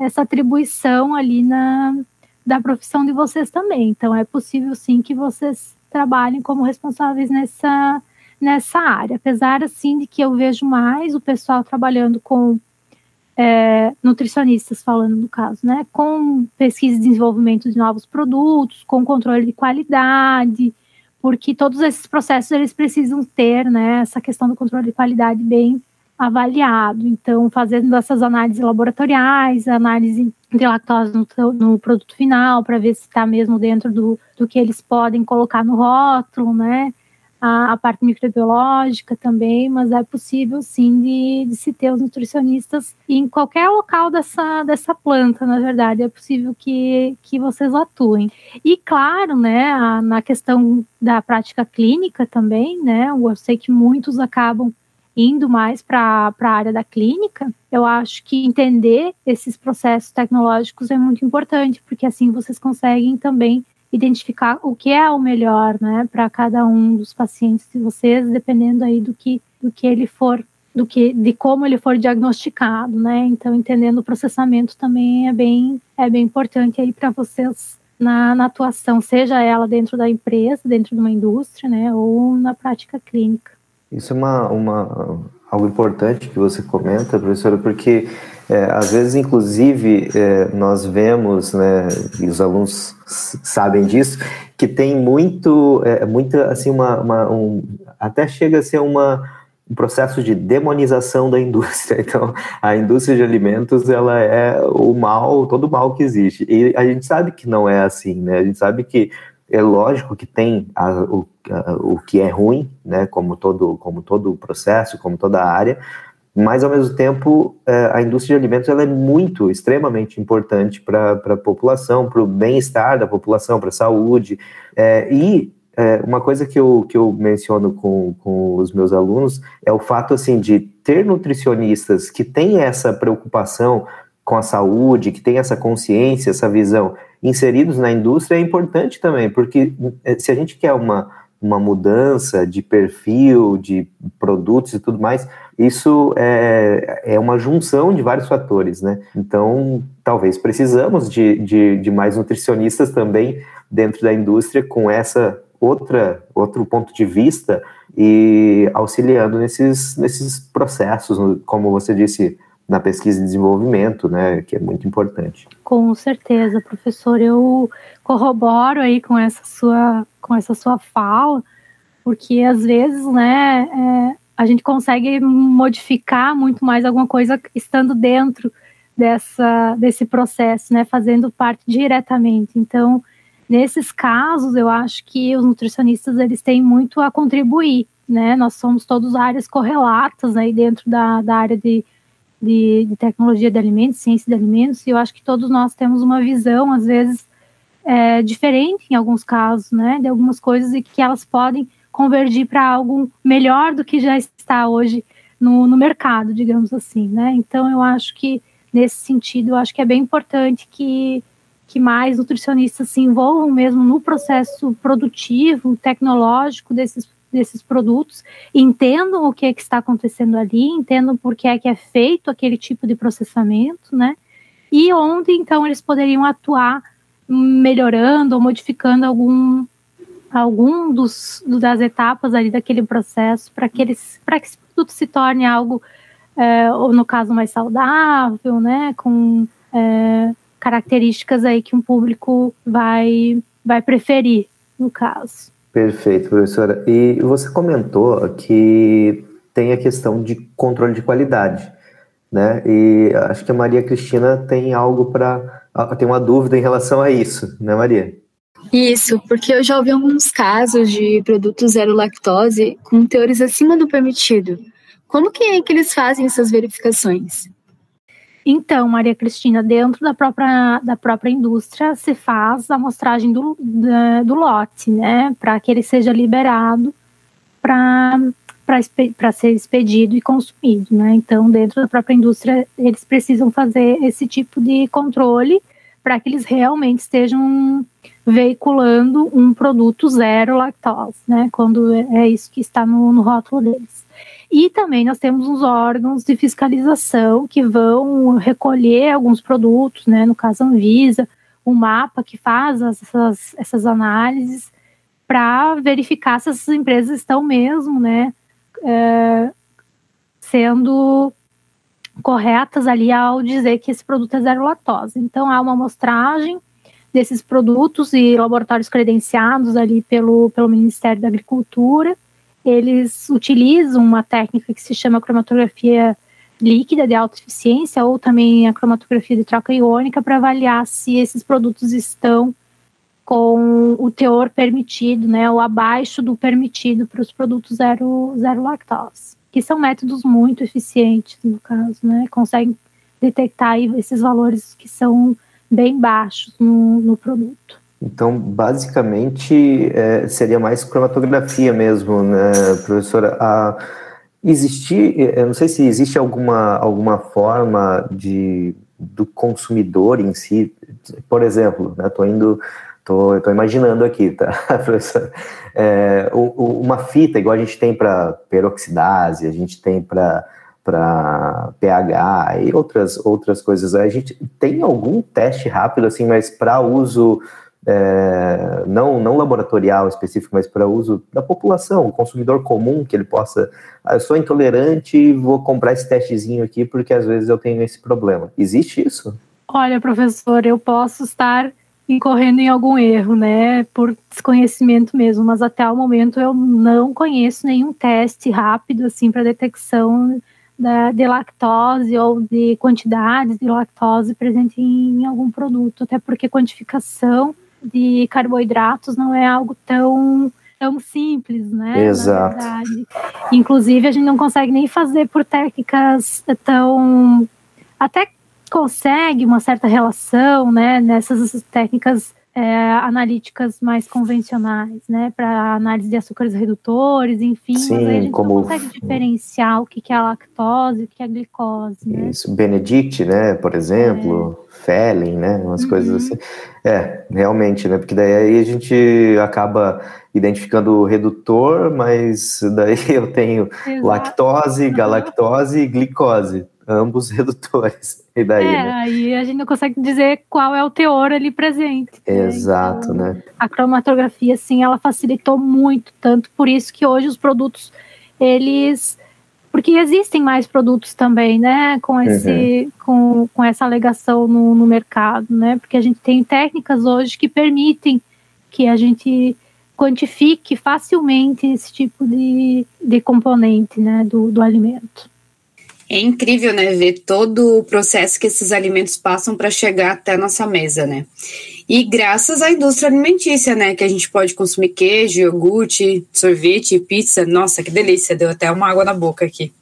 essa atribuição ali na, da profissão de vocês também. Então, é possível sim que vocês trabalhem como responsáveis nessa, nessa área. Apesar, assim, de que eu vejo mais o pessoal trabalhando com é, nutricionistas, falando no caso, né? Com pesquisa e desenvolvimento de novos produtos, com controle de qualidade, porque todos esses processos eles precisam ter, né? Essa questão do controle de qualidade bem avaliado. Então, fazendo essas análises laboratoriais, análise de lactose no, no produto final, para ver se está mesmo dentro do, do que eles podem colocar no rótulo, né? A, a, parte microbiológica também, mas é possível sim de, de, se ter os nutricionistas em qualquer local dessa, dessa planta, na verdade, é possível que, que vocês atuem. E claro, né, a, na questão da prática clínica também, né, eu sei que muitos acabam indo mais para a área da clínica, eu acho que entender esses processos tecnológicos é muito importante, porque assim vocês conseguem também identificar o que é o melhor, né, para cada um dos pacientes de vocês, dependendo aí do que do que ele for, do que de como ele for diagnosticado, né? Então, entendendo o processamento também é bem é bem importante aí para vocês na, na atuação, seja ela dentro da empresa, dentro de uma indústria, né, ou na prática clínica. Isso é uma, uma, algo importante que você comenta, professora, porque é, às vezes, inclusive, é, nós vemos, né, e os alunos sabem disso, que tem muito, é, muita, assim, uma, uma um, até chega a ser uma, um processo de demonização da indústria. Então, a indústria de alimentos, ela é o mal, todo o mal que existe. E a gente sabe que não é assim, né? A gente sabe que é lógico que tem a, o, a, o que é ruim, né, como todo, como todo processo, como toda a área, mas ao mesmo tempo é, a indústria de alimentos ela é muito, extremamente importante para a população, para o bem-estar da população, para a saúde. É, e é, uma coisa que eu, que eu menciono com, com os meus alunos é o fato assim de ter nutricionistas que têm essa preocupação com a saúde, que têm essa consciência, essa visão inseridos na indústria é importante também, porque eh, se a gente quer uma, uma mudança de perfil, de produtos e tudo mais, isso é, é uma junção de vários fatores, né? Então, talvez precisamos de, de, de mais nutricionistas também dentro da indústria com essa outra outro ponto de vista e auxiliando nesses, nesses processos, como você disse, na pesquisa e desenvolvimento, né, que é muito importante. Com certeza, professor, eu corroboro aí com essa sua com essa sua fala, porque às vezes, né, é, a gente consegue modificar muito mais alguma coisa estando dentro dessa desse processo, né, fazendo parte diretamente. Então, nesses casos, eu acho que os nutricionistas eles têm muito a contribuir, né? Nós somos todos áreas correlatas aí dentro da, da área de de, de, tecnologia de alimentos, ciência de alimentos, e eu acho que todos nós temos uma visão, às vezes, é, diferente em alguns casos, né, de algumas coisas e que elas podem convergir para algo melhor do que já está hoje no, no mercado, digamos assim, né. Então, eu acho que nesse sentido, eu acho que é bem importante que que mais nutricionistas se envolvam mesmo no processo produtivo, tecnológico desses desses produtos, entendam o que, é que está acontecendo ali, entendam por que é que é feito aquele tipo de processamento, né? E onde então eles poderiam atuar melhorando ou modificando algum algum dos das etapas ali daquele processo para que eles para que esse produto se torne algo é, ou no caso mais saudável, né, com é, características aí que um público vai vai preferir no caso. Perfeito, professora. E você comentou que tem a questão de controle de qualidade, né? E acho que a Maria Cristina tem algo para. tem uma dúvida em relação a isso, né, Maria? Isso, porque eu já ouvi alguns casos de produtos zero lactose com teores acima do permitido. Como que é que eles fazem essas verificações? Então, Maria Cristina, dentro da própria, da própria indústria se faz a amostragem do, da, do lote, né, para que ele seja liberado para ser expedido e consumido, né. Então, dentro da própria indústria, eles precisam fazer esse tipo de controle para que eles realmente estejam veiculando um produto zero lactose, né, quando é, é isso que está no, no rótulo deles. E também nós temos os órgãos de fiscalização que vão recolher alguns produtos, né, no caso a Anvisa, o mapa que faz essas, essas análises para verificar se essas empresas estão mesmo, né, é, sendo corretas ali ao dizer que esse produto é zero lactose. Então há uma amostragem desses produtos e laboratórios credenciados ali pelo, pelo Ministério da Agricultura eles utilizam uma técnica que se chama cromatografia líquida de alta eficiência ou também a cromatografia de troca iônica para avaliar se esses produtos estão com o teor permitido, né, ou abaixo do permitido para os produtos zero, zero lactose, que são métodos muito eficientes no caso, né, conseguem detectar esses valores que são bem baixos no, no produto. Então, basicamente, é, seria mais cromatografia mesmo, né, professora? A, existir, eu não sei se existe alguma, alguma forma de do consumidor em si, por exemplo, né, indo, tô, tô imaginando aqui, tá, professora? É, uma fita, igual a gente tem para peroxidase, a gente tem para para pH e outras outras coisas. A gente tem algum teste rápido assim, mas para uso é, não, não laboratorial específico, mas para uso da população, o consumidor comum, que ele possa. Ah, eu sou intolerante vou comprar esse testezinho aqui porque às vezes eu tenho esse problema. Existe isso? Olha, professor, eu posso estar incorrendo em algum erro, né, por desconhecimento mesmo, mas até o momento eu não conheço nenhum teste rápido assim para detecção da, de lactose ou de quantidades de lactose presente em algum produto, até porque quantificação de carboidratos não é algo tão tão simples, né? Exato. Inclusive, a gente não consegue nem fazer por técnicas tão. Até consegue uma certa relação, né? Nessas técnicas é, analíticas mais convencionais, né, para análise de açúcares redutores, enfim, Sim, a gente como- não consegue diferenciar o que, que é a lactose e o que é a glicose, né? Isso, Benedict, né, por exemplo, Felling, né, umas Uhum. coisas assim. É, realmente, né, porque daí aí a gente acaba identificando o redutor, mas daí eu tenho Exato. lactose, galactose e glicose, ambos redutores. E daí, É, né? aí a gente não consegue dizer qual é o teor ali presente. né? Exato, Então, né? a cromatografia, assim, ela facilitou muito, tanto por isso que hoje os produtos, eles... Porque existem mais produtos também, né, com, esse, com, com essa alegação no, no mercado, né, porque a gente tem técnicas hoje que permitem que a gente quantifique facilmente esse tipo de, de componente, né, do, do alimento. É incrível, né, ver todo o processo que esses alimentos passam para chegar até a nossa mesa, né? E graças à indústria alimentícia, né, que a gente pode consumir queijo, iogurte, sorvete, pizza. Nossa, que delícia, deu até uma água na boca aqui.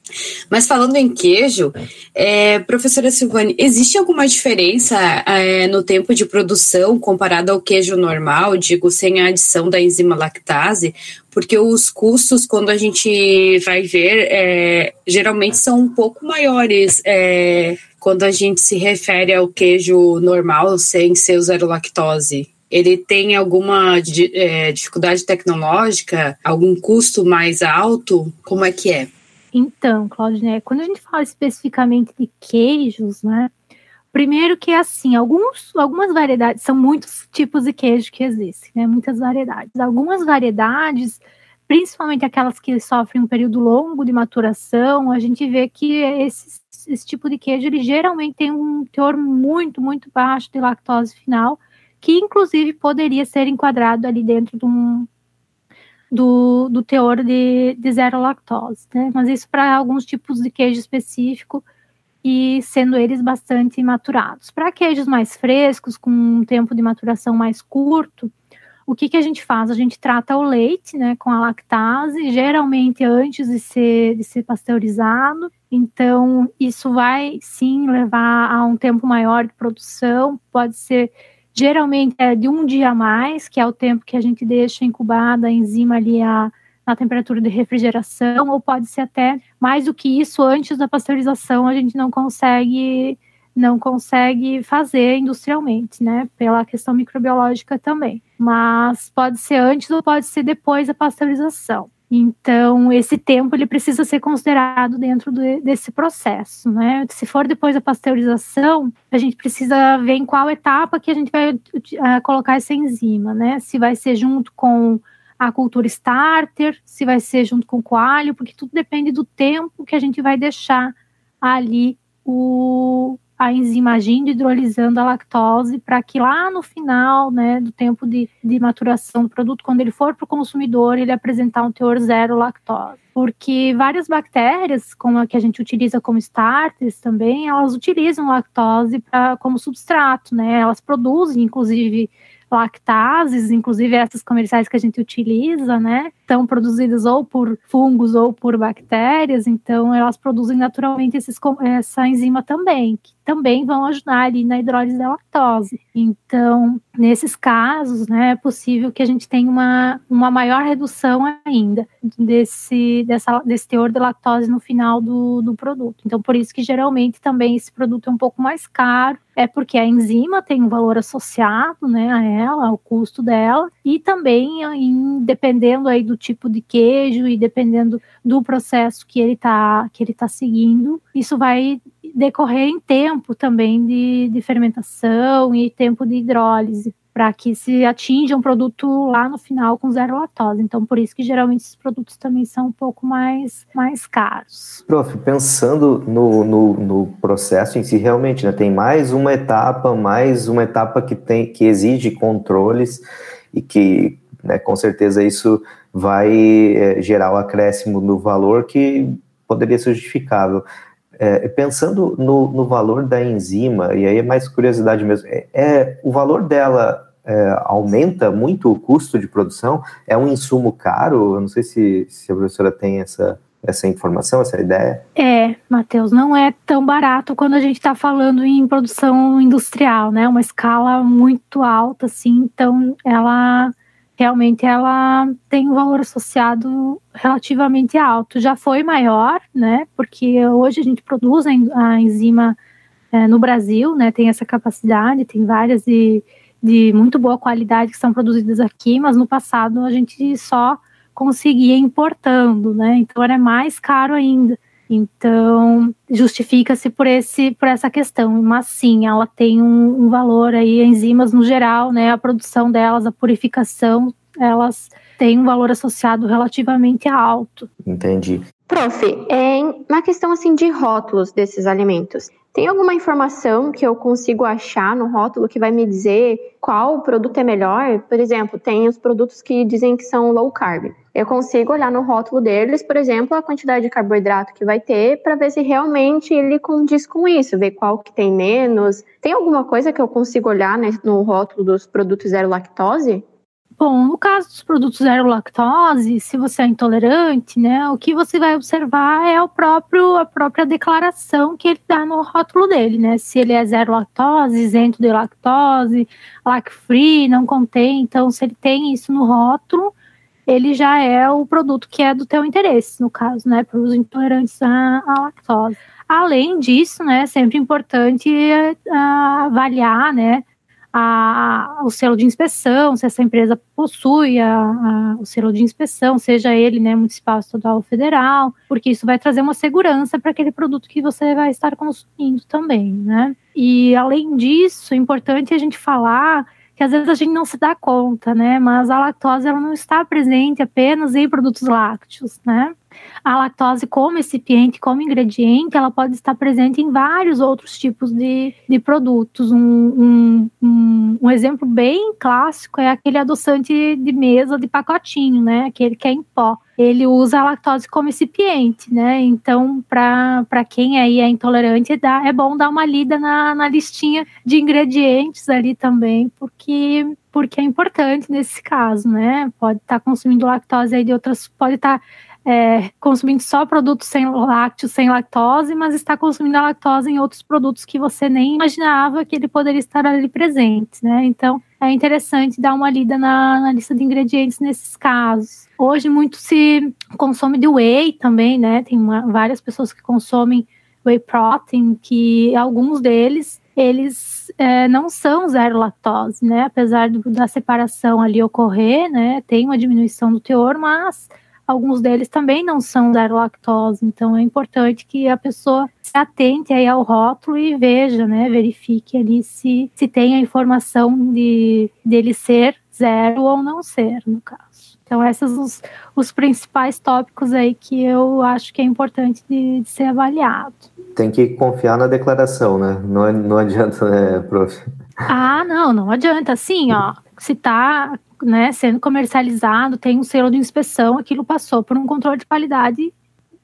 Mas falando em queijo, é, professora Silvane, existe alguma diferença é, no tempo de produção comparado ao queijo normal, digo, sem a adição da enzima lactase? Porque os custos, quando a gente vai ver, é, geralmente são um pouco maiores é, quando a gente se refere ao queijo normal, sem ser zero lactose. Ele tem alguma é, dificuldade tecnológica, algum custo mais alto? Como é que é? Então, Claudinei, quando a gente fala especificamente de queijos, né? Primeiro que assim, alguns, algumas variedades, são muitos tipos de queijo que existem, né? Muitas variedades. Algumas variedades, principalmente aquelas que sofrem um período longo de maturação, a gente vê que esse, esse tipo de queijo, ele geralmente tem um teor muito, muito baixo de lactose final, que inclusive poderia ser enquadrado ali dentro de um, do, do teor de, de zero lactose, né? Mas isso para alguns tipos de queijo específico e sendo eles bastante maturados. Para queijos mais frescos, com um tempo de maturação mais curto, o que, que a gente faz? A gente trata o leite né, com a lactase, geralmente antes de ser, de ser pasteurizado. Então, isso vai sim levar a um tempo maior de produção, pode ser geralmente é de um dia a mais, que é o tempo que a gente deixa incubada a enzima ali a, na temperatura de refrigeração, ou pode ser até mais do que isso, antes da pasteurização, a gente não consegue não consegue fazer industrialmente, né? Pela questão microbiológica também. Mas pode ser antes ou pode ser depois da pasteurização. Então, esse tempo ele precisa ser considerado dentro de, desse processo, né? Se for depois da pasteurização, a gente precisa ver em qual etapa que a gente vai uh, colocar essa enzima, né? Se vai ser junto com a cultura starter, se vai ser junto com o coalho, porque tudo depende do tempo que a gente vai deixar ali o, a enzima agindo, hidrolisando a lactose, para que lá no final né, do tempo de, de maturação do produto, quando ele for para o consumidor, ele apresentar um teor zero lactose. Porque várias bactérias, como a que a gente utiliza como starters também, elas utilizam lactose pra, como substrato, né? Elas produzem, inclusive, lactases, inclusive essas comerciais que a gente utiliza, né? São produzidas ou por fungos ou por bactérias, então elas produzem naturalmente esses, essa enzima também, que também vão ajudar ali na hidrólise da lactose. Então, nesses casos, né, é possível que a gente tenha uma, uma maior redução ainda desse, dessa, desse teor de lactose no final do, do produto. Então, por isso que geralmente também esse produto é um pouco mais caro, é porque a enzima tem um valor associado, né, a ela, ao custo dela, e também em, dependendo aí do tipo de queijo e dependendo do processo que ele está que ele tá seguindo, isso vai decorrer em tempo também de, de fermentação e tempo de hidrólise para que se atinja um produto lá no final com zero lactose. Então, por isso que geralmente esses produtos também são um pouco mais, mais caros. Prof, pensando no, no, no processo em si, realmente, né, tem mais uma etapa, mais uma etapa que, tem, que exige controles e que, né, com certeza, isso vai é, gerar o um acréscimo no valor que poderia ser justificável. É, pensando no, no, valor da enzima, e aí é mais curiosidade mesmo, é, é o valor dela é, aumenta muito o custo de produção? É um insumo caro? Eu não sei se, se a professora tem essa, essa informação, essa ideia? É, Matheus, não é tão barato quando a gente está falando em produção industrial, né? Uma escala muito alta, assim, então ela realmente ela tem um valor associado relativamente alto. Já foi maior, né? Porque hoje a gente produz a enzima é, no Brasil, né? Tem essa capacidade, tem várias de, de muito boa qualidade que são produzidas aqui, mas no passado a gente só conseguia importando, né? Então era mais caro ainda. Então, justifica-se por esse por essa questão, mas sim, ela tem um, um, valor aí, enzimas no geral, né, a produção delas, a purificação, elas têm um valor associado relativamente alto. Entendi. Prof, é, na questão assim de rótulos desses alimentos, tem alguma informação que eu consigo achar no rótulo que vai me dizer qual produto é melhor? Por exemplo, tem os produtos que dizem que são low carb. Eu consigo olhar no rótulo deles, por exemplo, a quantidade de carboidrato que vai ter para ver se realmente ele condiz com isso, ver qual que tem menos. Tem alguma coisa que eu consigo olhar né, no rótulo dos produtos zero lactose? Bom, no caso dos produtos zero lactose, se você é intolerante, né, o que você vai observar é o próprio, a própria declaração que ele dá no rótulo dele, né? Se ele é zero lactose, isento de lactose, lac-free, não contém. Então, se ele tem isso no rótulo, ele já é o produto que é do teu interesse, no caso, né, para os intolerantes à, à, lactose. Além disso, né, é sempre importante uh, avaliar, né, a, o selo de inspeção, se essa empresa possui a, o selo de inspeção, seja ele né, municipal, estadual ou federal, porque isso vai trazer uma segurança para aquele produto que você vai estar consumindo também, né? E além disso, é importante a gente falar que às vezes a gente não se dá conta, né? Mas a lactose ela não está presente apenas em produtos lácteos, né? A lactose como recipiente, como ingrediente, ela pode estar presente em vários outros tipos de, de produtos. Um, um, um, exemplo bem clássico é aquele adoçante de mesa de pacotinho, né? Aquele que é em pó ele usa a lactose como recipiente, né? Então, para quem aí é intolerante, dá, é bom dar uma lida na, na listinha de ingredientes ali também, porque porque é importante nesse caso, né? Pode estar tá consumindo lactose aí de outras, pode estar tá, é, consumindo só produtos sem lácteos, sem lactose, mas está consumindo a lactose em outros produtos que você nem imaginava que ele poderia estar ali presente, né? Então, é interessante dar uma lida na, na lista de ingredientes nesses casos. Hoje muito se consome de whey também, né? Tem uma, várias pessoas que consomem whey protein, que alguns deles eles é, não são zero lactose, né? Apesar do, da separação ali ocorrer, né? Tem uma diminuição do teor, mas alguns deles também não são zero lactose. Então é importante que a pessoa se atente aí ao rótulo e veja, né? Verifique ali se, se tem a informação de dele ser zero ou não ser, no caso. Então, esses são os, os principais tópicos aí que eu acho que é importante de, de ser avaliado. Tem que confiar na declaração, né? Não, não adianta, né, prof? Ah, não, não adianta. Sim, ó, se está né, sendo comercializado, tem um selo de inspeção, aquilo passou por um controle de qualidade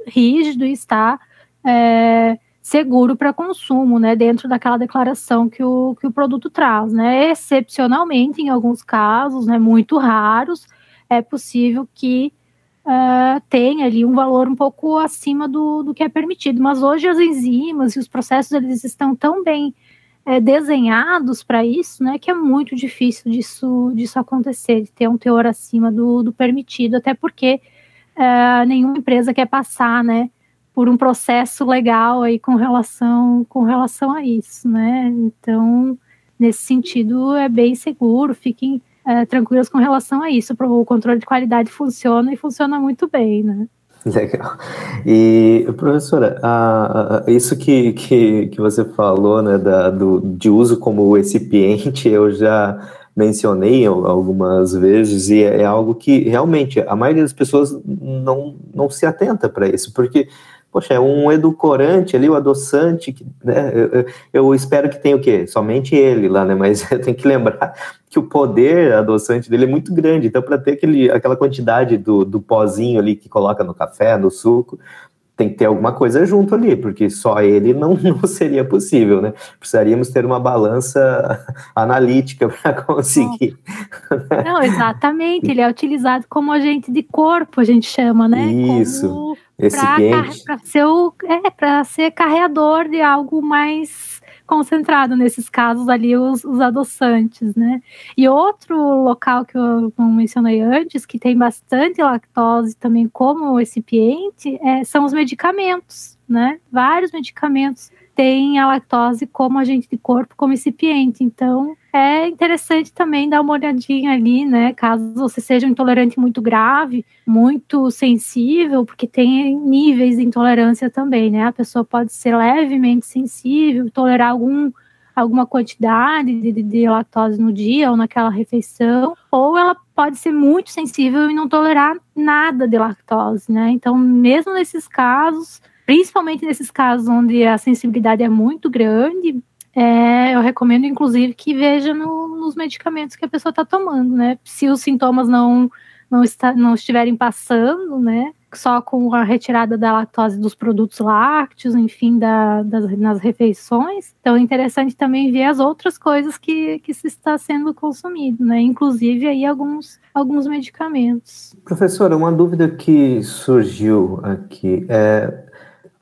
rígido e está é, seguro para consumo, né, dentro daquela declaração que o, que o produto traz, né, excepcionalmente, em alguns casos, né, muito raros, é possível que uh, tenha ali um valor um pouco acima do, do que é permitido. Mas hoje as enzimas e os processos eles estão tão bem é, desenhados para isso, né, que é muito difícil disso, disso acontecer, de ter um teor acima do, do permitido, até porque uh, nenhuma empresa quer passar, né, por um processo legal aí com relação com relação a isso, né? Então, nesse sentido, é bem seguro, fiquem é, tranquilos com relação a isso. O controle de qualidade funciona e funciona muito bem, né? Legal. E, professora, isso que, que, que você falou, né, da, do, de uso como recipiente, eu já mencionei algumas vezes, e é, é algo que realmente a maioria das pessoas não, não se atenta para isso, porque poxa, é um edulcorante ali, o adoçante, né? Eu, eu, espero que tenha o quê? Somente ele lá, né? Mas tem que lembrar que o poder adoçante dele é muito grande. Então, para ter aquele, aquela quantidade do, do pozinho ali que coloca no café, no suco, tem que ter alguma coisa junto ali, porque só ele não, não seria possível, né? Precisaríamos ter uma balança analítica para conseguir. Não, exatamente. Ele é utilizado como agente de corpo, a gente chama, né? Isso. Como recipiente. Para ser, é, ser carreador de algo mais concentrado nesses casos ali os, os, adoçantes, né? E outro local que eu mencionei antes, que tem bastante lactose também como recipiente, é, são os medicamentos, né? Vários medicamentos têm a lactose como agente de corpo, como recipiente. Então, é interessante também dar uma olhadinha ali, né? Caso você seja um intolerante muito grave, muito sensível, porque tem níveis de intolerância também, né? A pessoa pode ser levemente sensível, tolerar algum alguma quantidade de, de, de, lactose no dia ou naquela refeição, ou ela pode ser muito sensível e não tolerar nada de lactose, né? Então, mesmo nesses casos, principalmente nesses casos onde a sensibilidade é muito grande, é, eu recomendo, inclusive, que veja no, nos medicamentos que a pessoa está tomando, né? Se os sintomas não, não, está, não estiverem passando, né? Só com a retirada da lactose dos produtos lácteos, enfim, da, das, nas refeições. Então, é interessante também ver as outras coisas que, que se está sendo consumido, né? Inclusive aí alguns, alguns medicamentos. Professora, uma dúvida que surgiu aqui é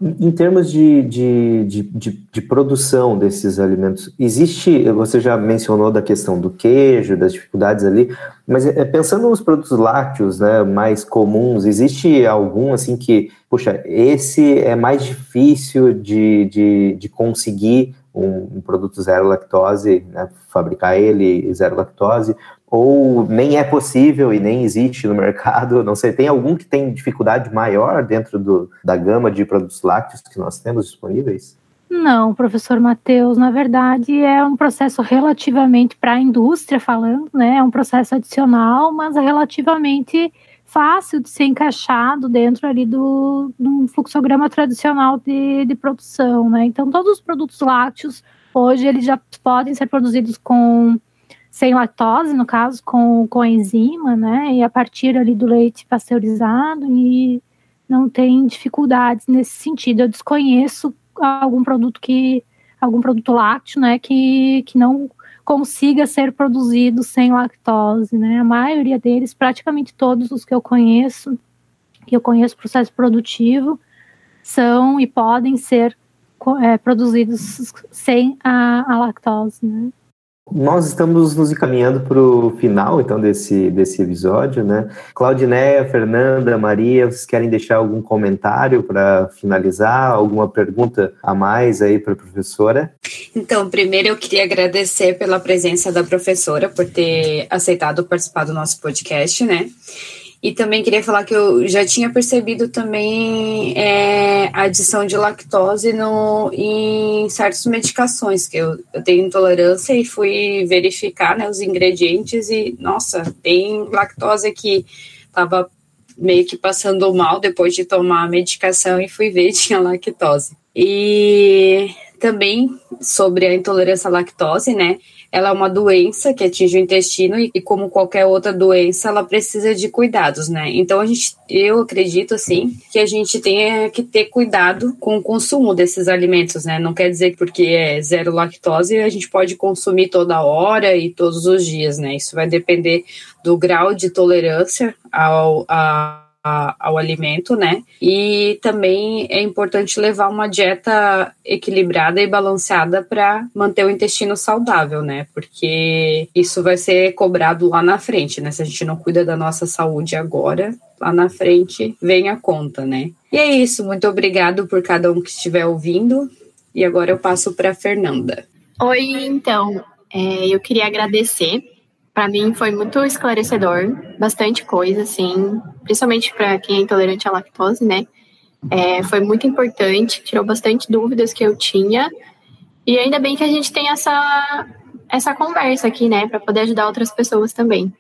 em termos de, de, de, de, de produção desses alimentos, existe, você já mencionou da questão do queijo, das dificuldades ali, mas é, pensando nos produtos lácteos né, mais comuns, existe algum assim que, puxa, esse é mais difícil de, de, de conseguir um, um produto zero lactose, né, fabricar ele zero lactose, ou nem é possível e nem existe no mercado? Não sei, tem algum que tem dificuldade maior dentro do, da gama de produtos lácteos que nós temos disponíveis? Não, professor Matheus, na verdade é um processo relativamente para a indústria falando, né? É um processo adicional, mas relativamente fácil de ser encaixado dentro ali do, do fluxograma tradicional de, de produção, né? Então todos os produtos lácteos hoje eles já podem ser produzidos com sem lactose, no caso, com, com enzima, né? E a partir ali do leite pasteurizado e não tem dificuldades nesse sentido. Eu desconheço algum produto que algum produto lácteo, né, que, que não consiga ser produzido sem lactose, né? A maioria deles, praticamente todos os que eu conheço, que eu conheço processo produtivo, são e podem ser é, produzidos sem a, a lactose, né? Nós estamos nos encaminhando para o final, então, desse, desse episódio, né? Claudineia, Fernanda, Maria, vocês querem deixar algum comentário para finalizar? Alguma pergunta a mais aí para a professora? Então, primeiro eu queria agradecer pela presença da professora, por ter aceitado participar do nosso podcast, né? E também queria falar que eu já tinha percebido também é, a adição de lactose no, em certas medicações, que eu, eu tenho intolerância e fui verificar né, os ingredientes e, nossa, tem lactose que estava meio que passando mal depois de tomar a medicação e fui ver tinha lactose. E também sobre a intolerância à lactose, né? Ela é uma doença que atinge o intestino e, como qualquer outra doença, ela precisa de cuidados, né? Então a gente, eu acredito assim, que a gente tenha que ter cuidado com o consumo desses alimentos, né? Não quer dizer que porque é zero lactose a gente pode consumir toda hora e todos os dias, né? Isso vai depender do grau de tolerância ao ao alimento, né? E também é importante levar uma dieta equilibrada e balanceada para manter o intestino saudável, né? Porque isso vai ser cobrado lá na frente, né? Se a gente não cuida da nossa saúde agora, lá na frente vem a conta, né? E é isso, muito obrigado por cada um que estiver ouvindo. E agora eu passo para Fernanda. Oi, então, é, eu queria agradecer para mim foi muito esclarecedor, bastante coisa, assim, principalmente para quem é intolerante à lactose, né? É, foi muito importante, tirou bastante dúvidas que eu tinha. E ainda bem que a gente tem essa, essa conversa aqui, né, para poder ajudar outras pessoas também.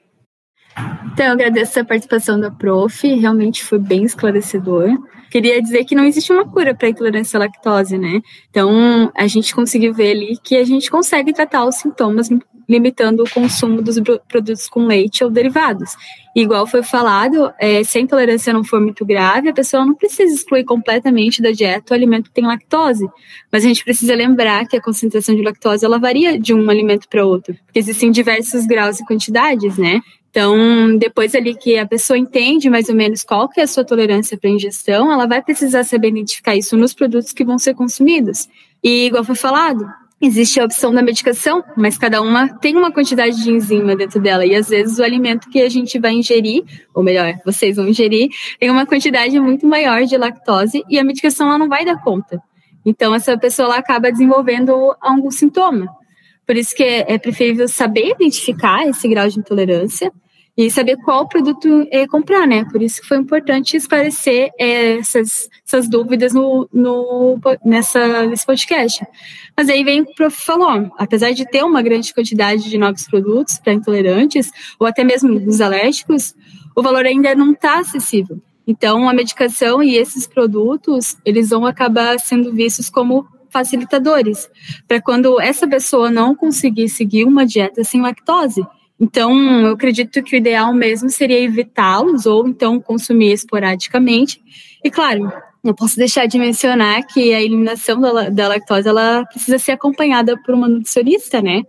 Então, eu agradeço a participação da prof, realmente foi bem esclarecedor. Queria dizer que não existe uma cura para a intolerância à lactose, né? Então, a gente conseguiu ver ali que a gente consegue tratar os sintomas limitando o consumo dos produtos com leite ou derivados. igual foi falado, é, se a intolerância não for muito grave, a pessoa não precisa excluir completamente da dieta o alimento que tem lactose. Mas a gente precisa lembrar que a concentração de lactose ela varia de um alimento para outro, porque existem diversos graus e quantidades, né? Então, depois ali que a pessoa entende mais ou menos qual que é a sua tolerância para ingestão, ela vai precisar saber identificar isso nos produtos que vão ser consumidos. E, igual foi falado, existe a opção da medicação, mas cada uma tem uma quantidade de enzima dentro dela. E às vezes o alimento que a gente vai ingerir, ou melhor, vocês vão ingerir, tem uma quantidade muito maior de lactose e a medicação ela não vai dar conta. Então essa pessoa ela acaba desenvolvendo algum sintoma. Por isso que é, preferível saber identificar esse grau de intolerância e saber qual produto é, comprar, né? Por isso que foi importante esclarecer é, essas, essas dúvidas no, no, nessa, nesse podcast. Mas aí vem o prof falou, apesar de ter uma grande quantidade de novos produtos para intolerantes, ou até mesmo dos alérgicos, o valor ainda não está acessível. Então, a medicação e esses produtos, eles vão acabar sendo vistos como facilitadores, para quando essa pessoa não conseguir seguir uma dieta sem lactose, então, eu acredito que o ideal mesmo seria evitá-los ou então consumir esporadicamente. E claro, não posso deixar de mencionar que a eliminação da, da lactose ela precisa ser acompanhada por uma nutricionista, né?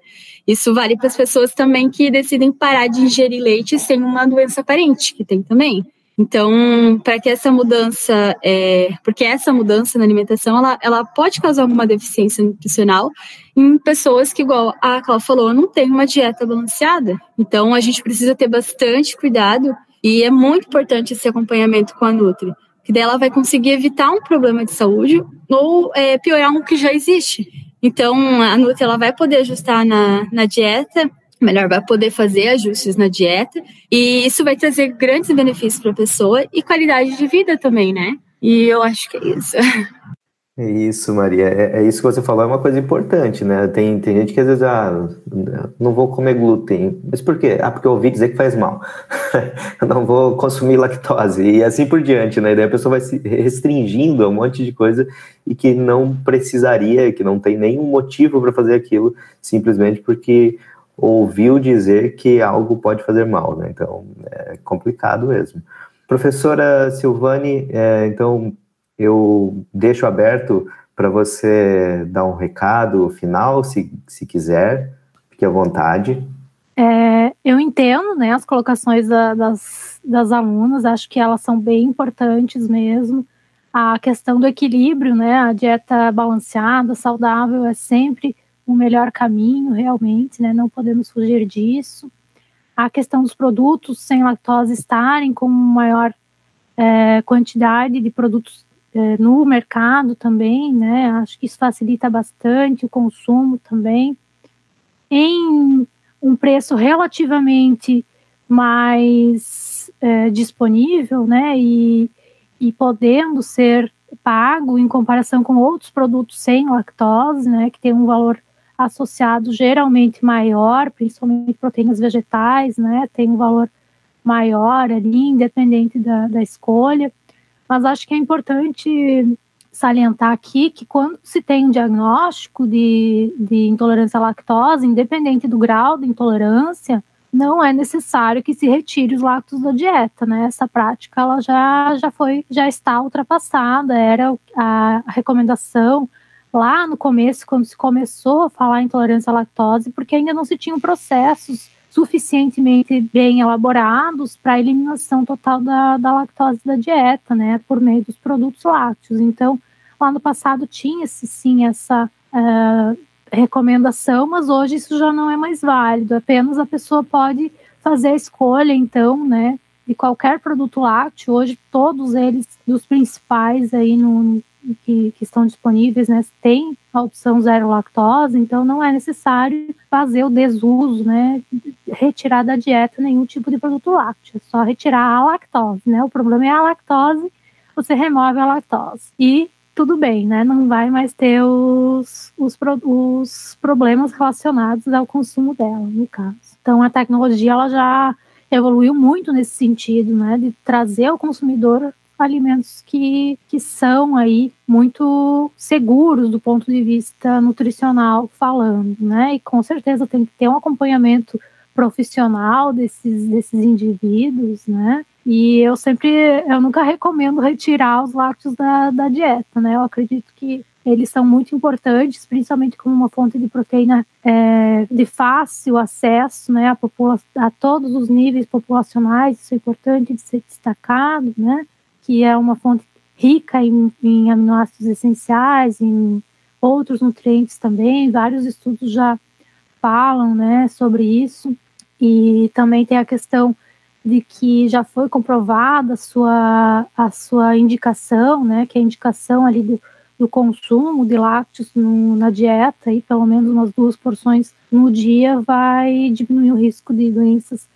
Isso vale para as pessoas também que decidem parar de ingerir leite sem uma doença aparente, que tem também. Então, para que essa mudança, é, porque essa mudança na alimentação, ela, ela pode causar alguma deficiência nutricional em pessoas que, igual a Cláudia falou, não tem uma dieta balanceada. Então, a gente precisa ter bastante cuidado e é muito importante esse acompanhamento com a Nutri, que daí ela vai conseguir evitar um problema de saúde ou é, piorar um que já existe. Então, a Nutri ela vai poder ajustar na, na dieta melhor vai poder fazer ajustes na dieta e isso vai trazer grandes benefícios para a pessoa e qualidade de vida também, né? E eu acho que é isso. É isso, Maria. É, é, isso que você falou, é uma coisa importante, né? Tem, tem gente que às vezes, ah, não vou comer glúten. Mas por quê? Ah, porque eu ouvi dizer que faz mal. não vou consumir lactose. E assim por diante, né? Daí a pessoa vai se restringindo a um monte de coisa e que não precisaria, que não tem nenhum motivo para fazer aquilo, simplesmente porque ouviu dizer que algo pode fazer mal, né? Então é complicado mesmo. Professora Silvane, é, então eu deixo aberto para você dar um recado final, se, se quiser, fique à vontade. É, eu entendo né, as colocações da, das, das alunas, acho que elas são bem importantes mesmo. A questão do equilíbrio, né, a dieta balanceada, saudável, é sempre o melhor caminho, realmente, né? Não podemos fugir disso. A questão dos produtos sem lactose estarem com maior é, quantidade de produtos é, no mercado também, né? Acho que isso facilita bastante o consumo também. Em um preço relativamente mais é, disponível, né? E, e podendo ser pago em comparação com outros produtos sem lactose, né? Que tem um valor associado geralmente maior, principalmente proteínas vegetais, né? Tem um valor maior ali, independente da, da escolha. Mas acho que é importante salientar aqui que quando se tem um diagnóstico de, de intolerância à lactose, independente do grau de intolerância, não é necessário que se retire os lácteos da dieta, né? Essa prática ela já, já foi, já está ultrapassada, era a recomendação lá no começo, quando se começou a falar em intolerância à lactose, porque ainda não se tinham processos suficientemente bem elaborados para a eliminação total da, da lactose da dieta, né, por meio dos produtos lácteos. Então, lá no passado tinha-se sim essa uh, recomendação, mas hoje isso já não é mais válido. Apenas a pessoa pode fazer a escolha, então, né, de qualquer produto lácteo. Hoje todos eles, dos principais aí no, que, que, estão disponíveis, né, tem a opção zero lactose, então não é necessário fazer o desuso, né, retirar da dieta nenhum tipo de produto lácteo, é só retirar a lactose, né, o problema é a lactose, você remove a lactose. E tudo bem, né, não vai mais ter os, os, os problemas relacionados ao consumo dela, no caso. Então a tecnologia, ela já evoluiu muito nesse sentido, né, de trazer ao consumidor alimentos que, que são aí muito seguros do ponto de vista nutricional falando, né? E com certeza tem que ter um acompanhamento profissional desses, desses indivíduos, né? E eu sempre, eu nunca recomendo retirar os lácteos da, da dieta, né? Eu acredito que eles são muito importantes, principalmente como uma fonte de proteína é, de fácil acesso né, a, a todos os níveis populacionais, isso é importante de ser destacado, né, que é uma fonte rica em, em aminoácidos essenciais, em outros nutrientes também, vários estudos já falam né, sobre isso, e também tem a questão de que já foi comprovada a sua, a sua indicação, né, que é a indicação ali do, do consumo de lácteos no, na dieta, e pelo menos umas duas porções no dia, vai diminuir o risco de doenças,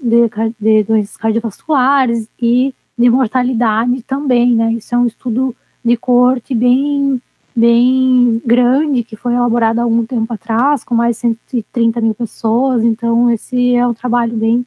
de, de doenças cardiovasculares e de mortalidade também, né? Isso é um estudo de corte bem bem grande que foi elaborado há algum tempo atrás, com mais de 130 mil pessoas. Então, esse é um trabalho bem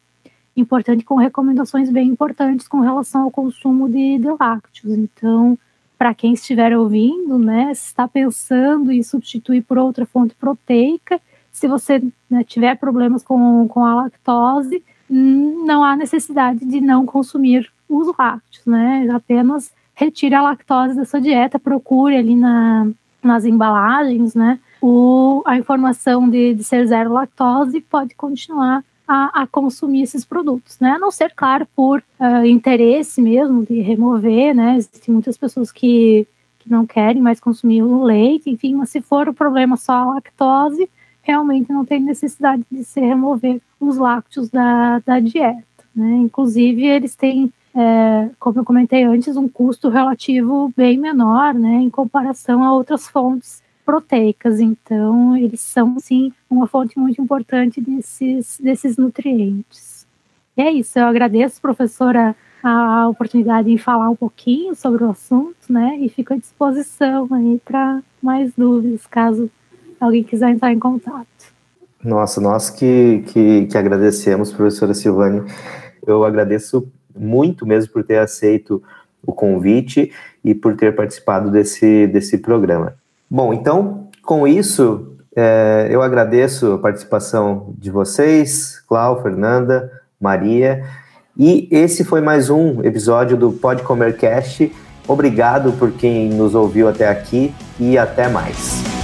importante, com recomendações bem importantes com relação ao consumo de, de lácteos. Então, para quem estiver ouvindo, né, se está pensando em substituir por outra fonte proteica, se você né, tiver problemas com, com a lactose, não há necessidade de não consumir os lácteos, né? Apenas retire a lactose da sua dieta, procure ali na, nas embalagens, né? O, a informação de, de ser zero lactose pode continuar a, a, consumir esses produtos, né? A não ser, claro, por uh, interesse mesmo de remover, né? Existem muitas pessoas que, que não querem mais consumir o leite, enfim, mas se for o problema só a lactose, realmente não tem necessidade de se remover os lácteos da, da dieta, né? Inclusive, eles têm, é, como eu comentei antes, um custo relativo bem menor, né? Em comparação a outras fontes proteicas, então eles são sim uma fonte muito importante desses, desses nutrientes. E é isso, eu agradeço, professora, a oportunidade de falar um pouquinho sobre o assunto, né? E fico à disposição aí para mais dúvidas, caso alguém quiser entrar em contato. Nossa, nós que, que, que agradecemos, professora Silvane. Eu agradeço muito mesmo por ter aceito o convite e por ter participado desse, desse programa. Bom, então, com isso, é, eu agradeço a participação de vocês, Clau, Fernanda, Maria, e esse foi mais um episódio do Pode Comer Cast. Obrigado por quem nos ouviu até aqui e até mais.